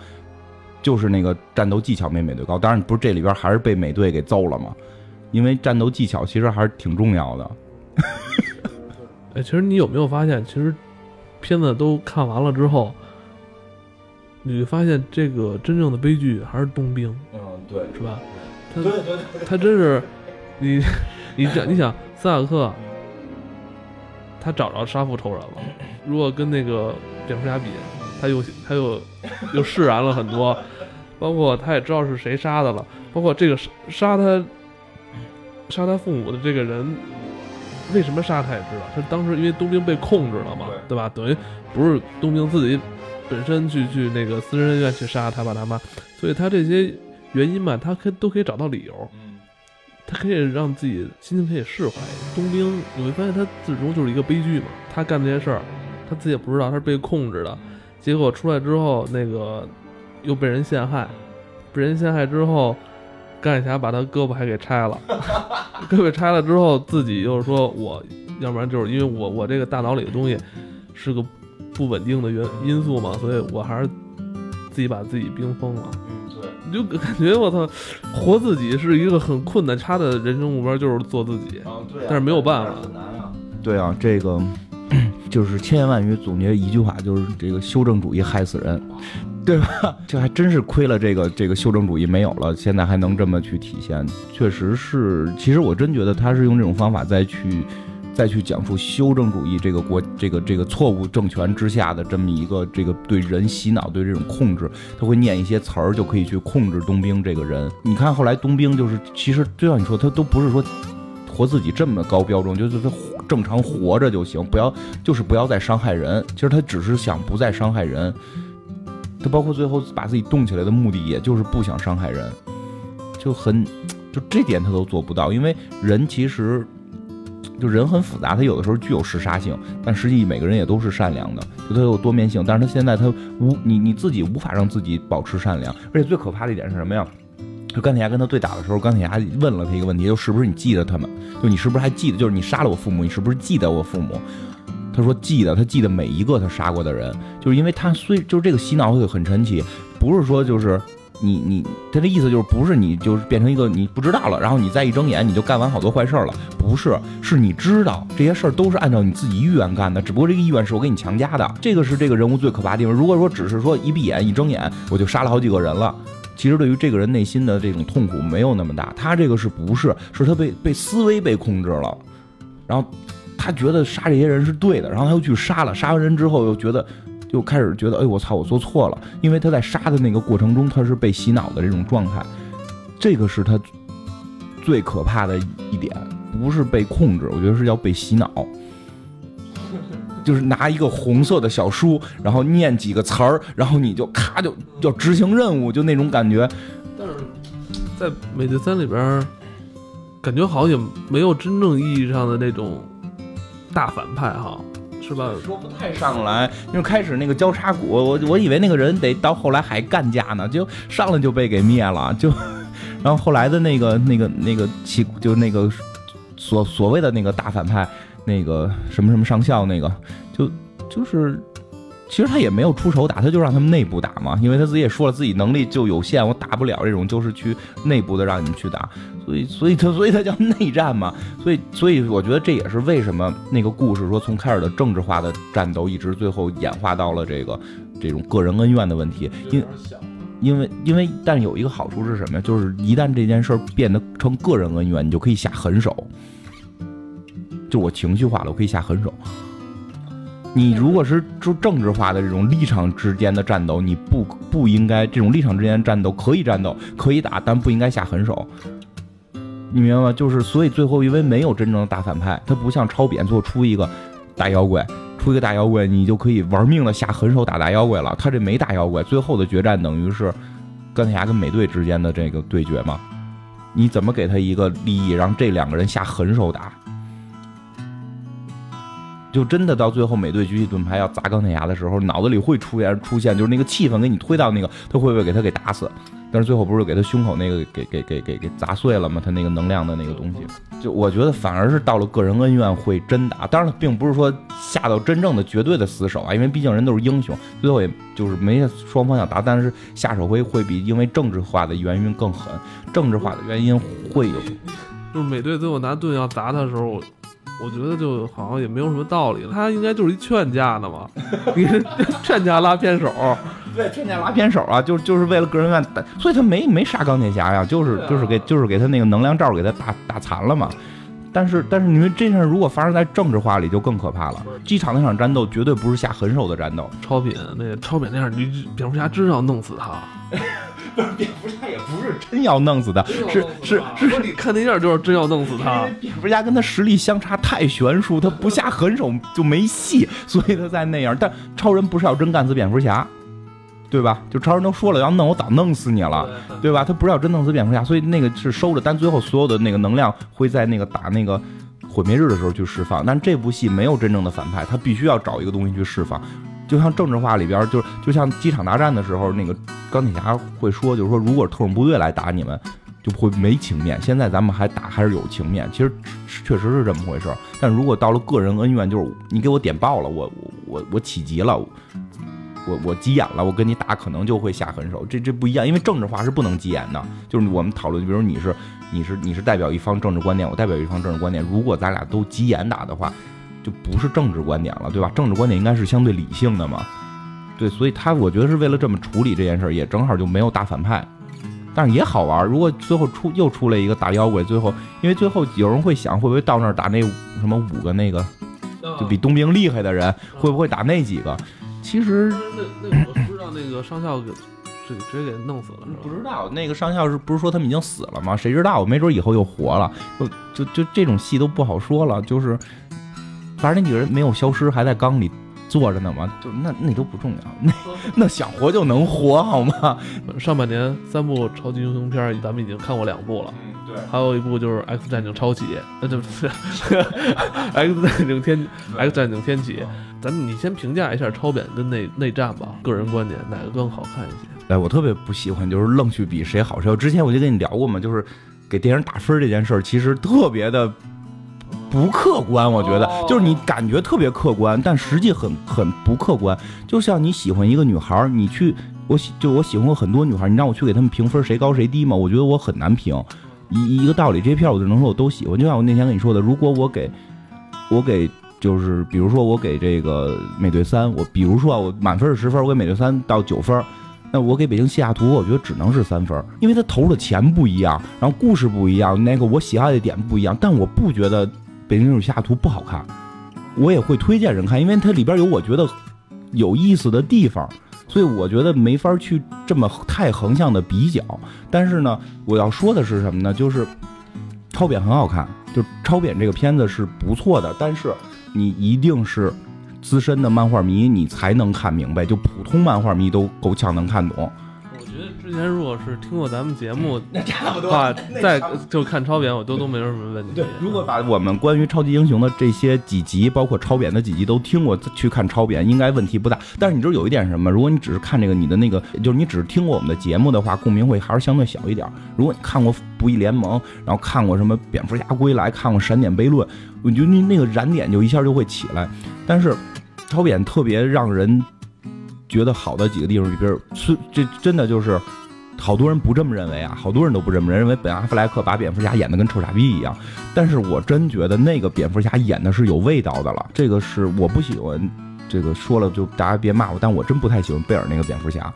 就是那个战斗技巧没美队高。当然不是这里边还是被美队给揍了嘛，因为战斗技巧其实还是挺重要的。[laughs] 哎，其实你有没有发现，其实片子都看完了之后，你会发现这个真正的悲剧还是冬兵。嗯，对，是吧？他对对，他真是你，你想，你想，斯塔克。他找着杀父仇人了。如果跟那个蝙蝠侠比，他又他又又释然了很多。[laughs] 包括他也知道是谁杀的了。包括这个杀他杀他父母的这个人，为什么杀他也知道。他当时因为冬兵被控制了嘛，对吧？等于不是冬兵自己本身去去那个私人恩怨去杀他爸他妈，所以他这些原因嘛，他可都可以找到理由。他可以让自己心情可以释怀。冬兵，你会发现他最终就是一个悲剧嘛？他干这些事儿，他自己也不知道，他是被控制的。结果出来之后，那个又被人陷害，被人陷害之后，钢铁侠把他胳膊还给拆了。胳膊拆了之后，自己又说我，要不然就是因为我我这个大脑里的东西是个不稳定的原因素嘛，所以我还是自己把自己冰封了。就感觉我操，活自己是一个很困难，他的人生目标就是做自己，对但是没有办法。对啊，这个 [clears throat] 就是千言万语总结一句话，就是这个修正主义害死人，对吧？[laughs] 这还真是亏了这个这个修正主义没有了，现在还能这么去体现，确实是。其实我真觉得他是用这种方法再去再去讲述修正主义这个国这个这个错误政权之下的这么一个这个对人洗脑对这种控制，他会念一些词儿就可以去控制冬兵这个人。你看后来冬兵就是其实就像你说，他都不是说活自己这么高标准，就是他。正常活着就行，不要就是不要再伤害人。其实他只是想不再伤害人。他包括最后把自己动起来的目的，也就是不想伤害人，就很就这点他都做不到。因为人其实就人很复杂，他有的时候具有嗜杀性，但实际每个人也都是善良的，就他有多面性。但是他现在他无你你自己无法让自己保持善良，而且最可怕的一点是什么呀？就钢铁侠跟他对打的时候，钢铁侠问了他一个问题，就是不是你记得他们？就你是不是还记得？就是你杀了我父母，你是不是记得我父母？他说记得，他记得每一个他杀过的人，就是因为他虽就是这个洗脑会很神奇，不是说就是你你他的意思就是不是你就是变成一个你不知道了，然后你再一睁眼你就干完好多坏事了，不是，是你知道这些事儿都是按照你自己意愿干的，只不过这个意愿是我给你强加的，这个是这个人物最可怕的地方。如果说只是说一闭眼一睁眼我就杀了好几个人了。其实对于这个人内心的这种痛苦没有那么大，他这个是不是是他被被思维被控制了，然后他觉得杀这些人是对的，然后他又去杀了，杀完人之后又觉得又开始觉得，哎我操我做错了，因为他在杀的那个过程中他是被洗脑的这种状态，这个是他最可怕的一点，不是被控制，我觉得是要被洗脑。[laughs] 就是拿一个红色的小书，然后念几个词儿，然后你就咔就要执行任务，就那种感觉。但是在美队三里边，感觉好像也没有真正意义上的那种大反派哈，是吧？说不太上来，因为开始那个交叉骨，我我以为那个人得到后来还干架呢，就上来就被给灭了，就然后后来的那个那个那个起，就那个所所谓的那个大反派。那个什么什么上校，那个就就是，其实他也没有出手打，他就让他们内部打嘛，因为他自己也说了，自己能力就有限，我打不了这种，就是去内部的让你们去打，所以所以他所以他叫内战嘛，所以所以我觉得这也是为什么那个故事说从开始的政治化的战斗，一直最后演化到了这个这种个人恩怨的问题，因因为因为但有一个好处是什么呀？就是一旦这件事儿变得成个人恩怨，你就可以下狠手。就我情绪化了，我可以下狠手。你如果是就政治化的这种立场之间的战斗，你不不应该这种立场之间战斗可以战斗可以打，但不应该下狠手。你明白吗？就是所以最后因为没有真正的大反派，他不像超扁做出一个大妖怪，出一个大妖怪你就可以玩命的下狠手打大妖怪了。他这没大妖怪，最后的决战等于是钢铁侠跟美队之间的这个对决嘛？你怎么给他一个利益，让这两个人下狠手打？就真的到最后，美队举起盾牌要砸钢铁侠的时候，脑子里会出现出现，就是那个气氛给你推到那个，他会不会给他给打死？但是最后不是给他胸口那个给给给给给砸碎了吗？他那个能量的那个东西，就我觉得反而是到了个人恩怨会真打。当然，并不是说下到真正的绝对的死手啊，因为毕竟人都是英雄，最后也就是没双方想打，但是下手会会比因为政治化的原因更狠，政治化的原因会有。就是美队最后拿盾要砸他的时候。我觉得就好像也没有什么道理，他应该就是一劝架的嘛，[laughs] 劝架拉偏手，对，劝架拉偏手啊，就就是为了个人愿，所以他没没杀钢铁侠呀，就是就是给就是给他那个能量罩给他打打残了嘛。但是但是你们这事如果发生在政治化里就更可怕了，机场那场战斗绝对不是下狠手的战斗。超品那个超品那样，你蝙蝠侠真要弄死他。不是蝙蝠侠也不是真要弄死他，是是是，你看那样就是真要弄死他。蝙蝠侠跟他实力相差太悬殊，他不下狠手就没戏，所以他才那样。但超人不是要真干死蝙蝠侠，对吧？就超人都说了要弄我早弄死你了，对吧？他不是要真弄死蝙蝠侠，所以那个是收着，但最后所有的那个能量会在那个打那个毁灭日的时候去释放。但这部戏没有真正的反派，他必须要找一个东西去释放。就像政治化里边，就是就像机场大战的时候，那个钢铁侠会说，就是说，如果特种部队来打你们，就会没情面。现在咱们还打还是有情面，其实确实是这么回事。但如果到了个人恩怨，就是你给我点爆了，我我我我起急了，我我急眼了，我跟你打可能就会下狠手，这这不一样，因为政治化是不能急眼的。就是我们讨论，比如你是你是你是代表一方政治观点，我代表一方政治观点，如果咱俩都急眼打的话，就不是政治观点了，对吧？政治观点应该是相对理性的嘛，对，所以他我觉得是为了这么处理这件事儿，也正好就没有大反派，但是也好玩。如果最后出又出来一个大妖怪，最后因为最后有人会想，会不会到那儿打那什么五个那个就比冬兵厉害的人，会不会打那几个？其实那那我不知道那个上校给这直接给弄死了是吧？不知道那个上校是不是说他们已经死了吗？谁知道？我没准以后又活了。就就就这种戏都不好说了。就是反正那几个人没有消失，还在缸里坐着呢嘛。就那那都不重要。[laughs] 那那想活就能活好吗？上半年三部超级英雄片，咱们已经看过两部了。嗯，对。还有一部就是《X 战警超起》，那 [laughs] 就不是 [laughs]《X 战警天 X 战警天启》。咱们你先评价一下超扁跟内内战吧，个人观点哪个更好看一些？哎，我特别不喜欢就是愣去比谁好谁。之前我就跟你聊过嘛，就是给电影打分这件事儿，其实特别的不客观。我觉得就是你感觉特别客观，但实际很很不客观。就像你喜欢一个女孩，你去我喜就我喜欢过很多女孩，你让我去给她们评分谁高谁低嘛？我觉得我很难评。一一个道理，这些片我就能说我都喜欢。就像我那天跟你说的，如果我给我给。就是比如说我给这个美队三，我比如说啊，我满分是十分，我给美队三到九分，那我给北京西雅图，我觉得只能是三分，因为他投入的钱不一样，然后故事不一样，那个我喜爱的点不一样，但我不觉得北京西雅图不好看，我也会推荐人看，因为它里边有我觉得有意思的地方，所以我觉得没法去这么太横向的比较。但是呢，我要说的是什么呢？就是超扁很好看，就超扁这个片子是不错的，但是。你一定是资深的漫画迷，你才能看明白。就普通漫画迷都够呛能看懂。我觉得之前如果是听过咱们节目，[laughs] 那差不多话，再就看超扁，我都都没有什么问题。对，如果把我们关于超级英雄的这些几集，包括超扁的几集都听过，去看超扁应该问题不大。但是你知道有一点什么？如果你只是看这个，你的那个就是你只是听过我们的节目的话，共鸣会还是相对小一点。如果你看过《不义联盟》，然后看过什么《蝙蝠侠归来》，看过《闪点悖论》。我觉得那那个燃点就一下就会起来，但是超扁特别让人觉得好的几个地方，比如是这真的就是好多人不这么认为啊，好多人都不这么认，为本阿弗莱克把蝙蝠侠演的跟臭傻逼一样，但是我真觉得那个蝙蝠侠演的是有味道的了，这个是我不喜欢，这个说了就大家别骂我，但我真不太喜欢贝尔那个蝙蝠侠，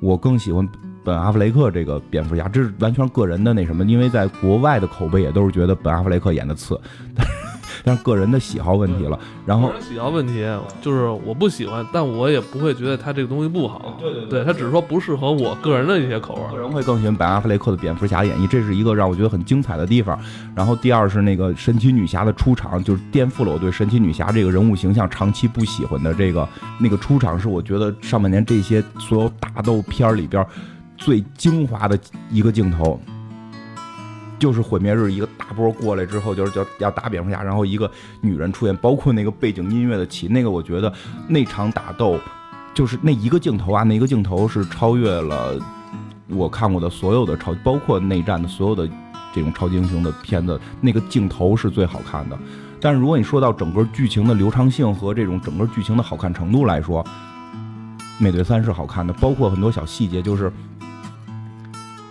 我更喜欢本阿弗雷克这个蝙蝠侠，这是完全个人的那什么，因为在国外的口碑也都是觉得本阿弗雷克演的次，[laughs] 但是个人的喜好问题了，然后喜好问题就是我不喜欢，但我也不会觉得他这个东西不好。对对对，他只是说不适合我个人的一些口味。个人会更喜欢本阿弗雷克的蝙蝠侠演绎，这是一个让我觉得很精彩的地方。然后第二是那个神奇女侠的出场，就是颠覆了我对神奇女侠这个人物形象长期不喜欢的这个那个出场，是我觉得上半年这些所有打斗片里边最精华的一个镜头。就是毁灭日一个大波过来之后，就是叫要打蝙蝠侠，然后一个女人出现，包括那个背景音乐的起，那个我觉得那场打斗，就是那一个镜头啊，那一个镜头是超越了我看过的所有的超，包括内战的所有的这种超级英雄的片子，那个镜头是最好看的。但是如果你说到整个剧情的流畅性和这种整个剧情的好看程度来说，美队三是好看的，包括很多小细节，就是。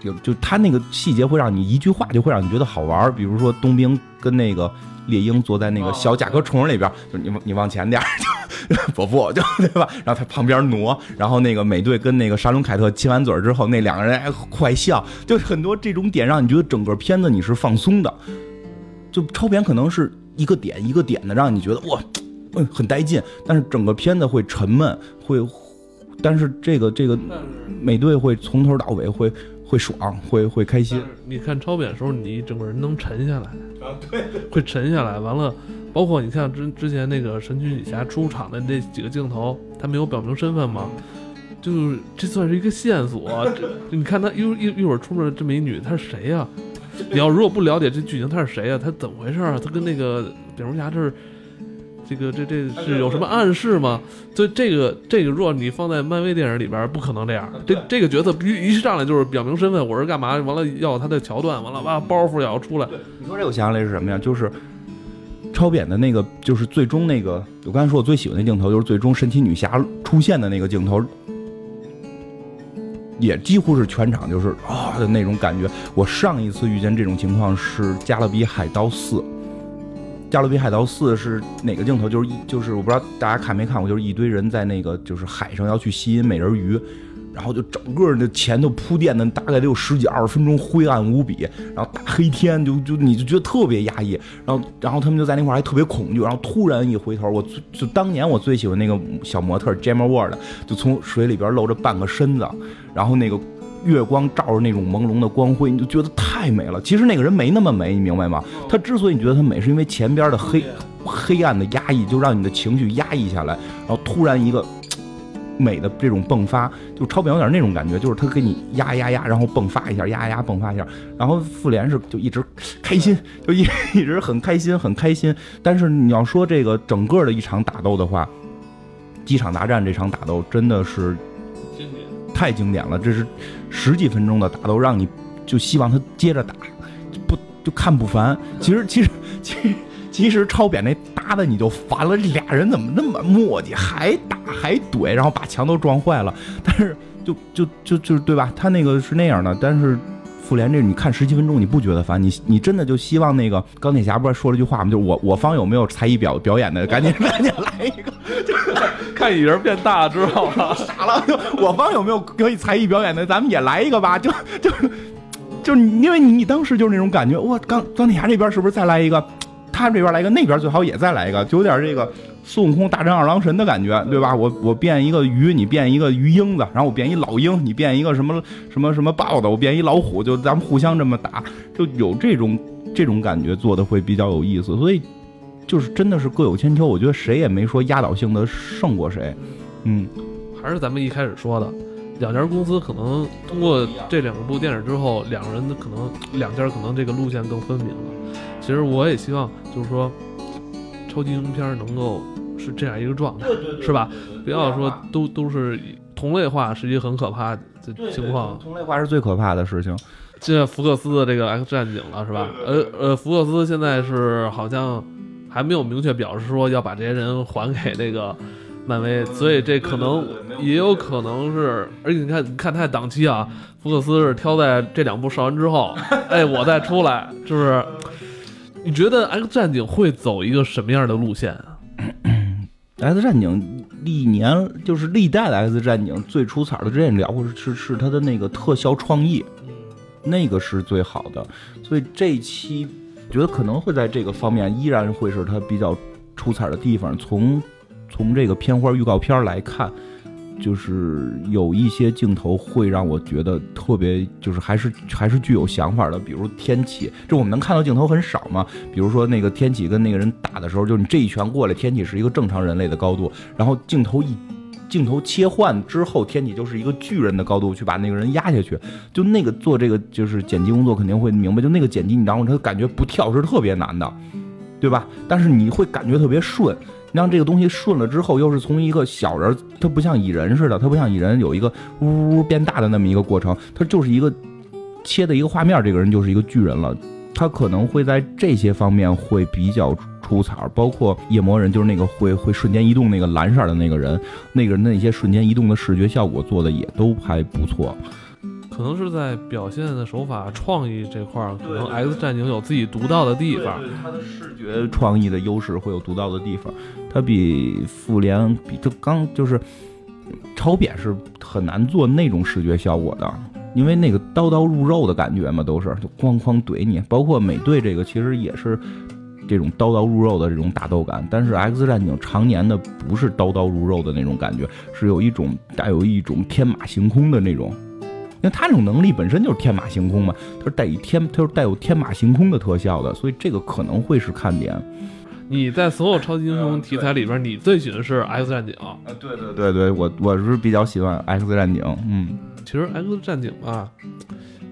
就就他那个细节会让你一句话就会让你觉得好玩比如说冬兵跟那个猎鹰坐在那个小甲壳虫里边，就你你往前点伯父就对吧？然后他旁边挪，然后那个美队跟那个沙伦凯特亲完嘴之后，那两个人还坏笑，就很多这种点让你觉得整个片子你是放松的。就超片可能是一个点一个点的让你觉得哇，嗯，很带劲，但是整个片子会沉闷，会，但是这个这个美队会从头到尾会。会爽，会会开心。你看超扁的时候，你整个人能沉下来啊，对，会沉下来。完了，包括你像之之前那个神奇女侠出场的那几个镜头，他没有表明身份吗？就是这算是一个线索。[laughs] 这你看他一一一会儿出面这么一女，她是谁呀？你要如果不了解这剧情，她是谁呀？她怎么回事啊？她跟那个蝙蝠侠这是。这个这这是有什么暗示吗？所以这个这个，如果你放在漫威电影里边，不可能这样。这这个角色必须一上来就是表明身份，我是干嘛？完了要他的桥段，完了哇包袱也要出来。你说这我想起来是什么呀？就是超扁的那个就是最终那个，我刚才说我最喜欢的镜头就是最终神奇女侠出现的那个镜头，也几乎是全场就是啊的那种感觉。我上一次遇见这种情况是《加勒比海盗四》，《加勒比海盗四》是哪个镜头？就是一就是我不知道大家看没看过，就是一堆人在那个就是海上要去吸引美人鱼。然后就整个那前头铺垫的大概得有十几二十分钟，灰暗无比，然后大黑天就就你就觉得特别压抑，然后然后他们就在那块还特别恐惧，然后突然一回头，我就当年我最喜欢那个小模特 Gemma Ward，就从水里边露着半个身子，然后那个月光照着那种朦胧的光辉，你就觉得太美了。其实那个人没那么美，你明白吗？他之所以你觉得他美，是因为前边的黑黑暗的压抑，就让你的情绪压抑下来，然后突然一个。美的这种迸发，就超表有点那种感觉，就是他给你压压压，然后迸发一下，压压迸发一下。然后复联是就一直开心，[laughs] 就一一直很开心，很开心。但是你要说这个整个的一场打斗的话，机场大战这场打斗真的是太经典了。这是十几分钟的打斗，让你就希望他接着打，不就看不烦。其实其实其实。其实超扁那打的你就烦了，这俩人怎么那么磨叽，还打还怼，然后把墙都撞坏了。但是就就就就对吧？他那个是那样的。但是复联这你看十七分钟你不觉得烦？你你真的就希望那个钢铁侠不是说了句话吗？就我我方有没有才艺表表演的？赶紧 [laughs] 赶紧来一个！看蚁人变大之后 [laughs] 傻了。我方有没有可以才艺表演的？咱们也来一个吧！就就就因为你你当时就是那种感觉，哇，钢钢铁侠这边是不是再来一个？他这边来一个，那边最好也再来一个，就有点这个孙悟空大战二郎神的感觉，对吧？我我变一个鱼，你变一个鱼鹰子，然后我变一老鹰，你变一个什么什么什么豹子，我变一老虎，就咱们互相这么打，就有这种这种感觉，做的会比较有意思。所以就是真的是各有千秋，我觉得谁也没说压倒性的胜过谁。嗯，还是咱们一开始说的，两家公司可能通过这两部电影之后，两个人的可能两家可能这个路线更分明了。其实我也希望，就是说，超级英雄片能够是这样一个状态，是吧？不要说都都是同类化，是一个很可怕的情况。同类化是最可怕的事情。现在福克斯的这个 X 战警了，是吧？呃呃，福克斯现在是好像还没有明确表示说要把这些人还给那个漫威，所以这可能也有可能是，而且你看，你看他的档期啊，福克斯是挑在这两部上完之后，哎，我再出来，是不是？你觉得 X 战警会走一个什么样的路线啊？X 战警历年就是历代的 X 战警最出彩的，之前聊过是是它的那个特效创意，那个是最好的。所以这期觉得可能会在这个方面依然会是它比较出彩的地方。从从这个片花预告片来看。就是有一些镜头会让我觉得特别，就是还是还是具有想法的，比如天启，这我们能看到镜头很少嘛？比如说那个天启跟那个人打的时候，就是你这一拳过来，天启是一个正常人类的高度，然后镜头一镜头切换之后，天启就是一个巨人的高度去把那个人压下去，就那个做这个就是剪辑工作肯定会明白，就那个剪辑，你知道吗他感觉不跳是特别难的，对吧？但是你会感觉特别顺。让这个东西顺了之后，又是从一个小人，他不像蚁人似的，他不像蚁人有一个呜呜变大的那么一个过程，他就是一个切的一个画面，这个人就是一个巨人了。他可能会在这些方面会比较出彩，包括夜魔人，就是那个会会瞬间移动那个蓝色的那个人，那个人的一些瞬间移动的视觉效果做的也都还不错。可能是在表现的手法创意这块儿，可能 X 战警有自己独到的地方。它的视觉创意的优势会有独到的地方。它比复联比这刚就是超扁是很难做那种视觉效果的，因为那个刀刀入肉的感觉嘛，都是就哐哐怼你。包括美队这个其实也是这种刀刀入肉的这种打斗感，但是 X 战警常年的不是刀刀入肉的那种感觉，是有一种带有一种天马行空的那种。因为他这种能力本身就是天马行空嘛，他是带以天，他是带有天马行空的特效的，所以这个可能会是看点。你在所有超级英雄题材里边，你最喜欢是 X 战警啊？对对对对，我我是比较喜欢 X 战警。嗯，其实 X 战警吧，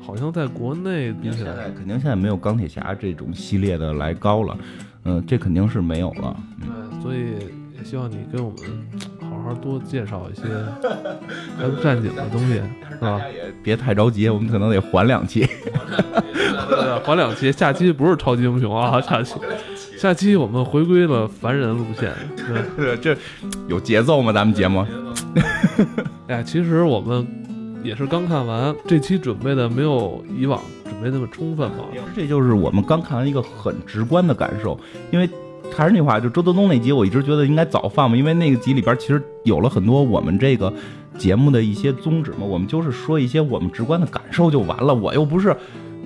好像在国内比起来，肯定现在没有钢铁侠这种系列的来高了。嗯，这肯定是没有了。嗯，所以也希望你给我们好好。多介绍一些 [laughs] X 战警的东西，是吧？也别太着急，我们可能得缓两期。[laughs] 缓两期，下期不是超级英雄啊，下期下期我们回归了凡人路线。对，[laughs] 这有节奏吗？咱们节目？哎，其实我们也是刚看完这期，准备的没有以往准备那么充分嘛。这就是我们刚看完一个很直观的感受，因为还是那话，就周德东那集，我一直觉得应该早放嘛，因为那个集里边其实有了很多我们这个节目的一些宗旨嘛，我们就是说一些我们直观的感受就完了，我又不是。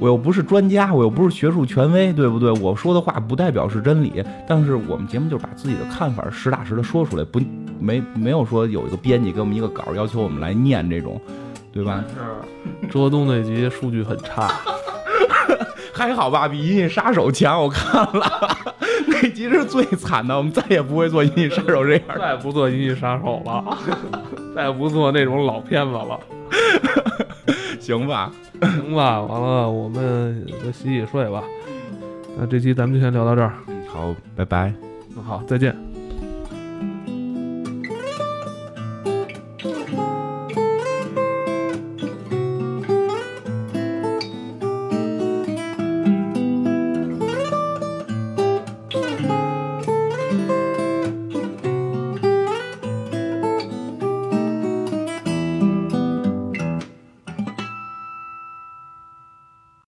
我又不是专家，我又不是学术权威，对不对？我说的话不代表是真理，但是我们节目就是把自己的看法实打实的说出来，不没没有说有一个编辑给我们一个稿，要求我们来念这种，对吧？是 [laughs] 周东那集数据很差，[laughs] 还好吧，比《银翼杀手》强。我看了 [laughs] 那集是最惨的，我们再也不会做《银翼杀手》这样，再也不做《银翼杀手》了，再也不做那种老片子了。行吧，行吧，完了，我们洗洗睡吧。那这期咱们就先聊到这儿。好，拜拜。好，再见。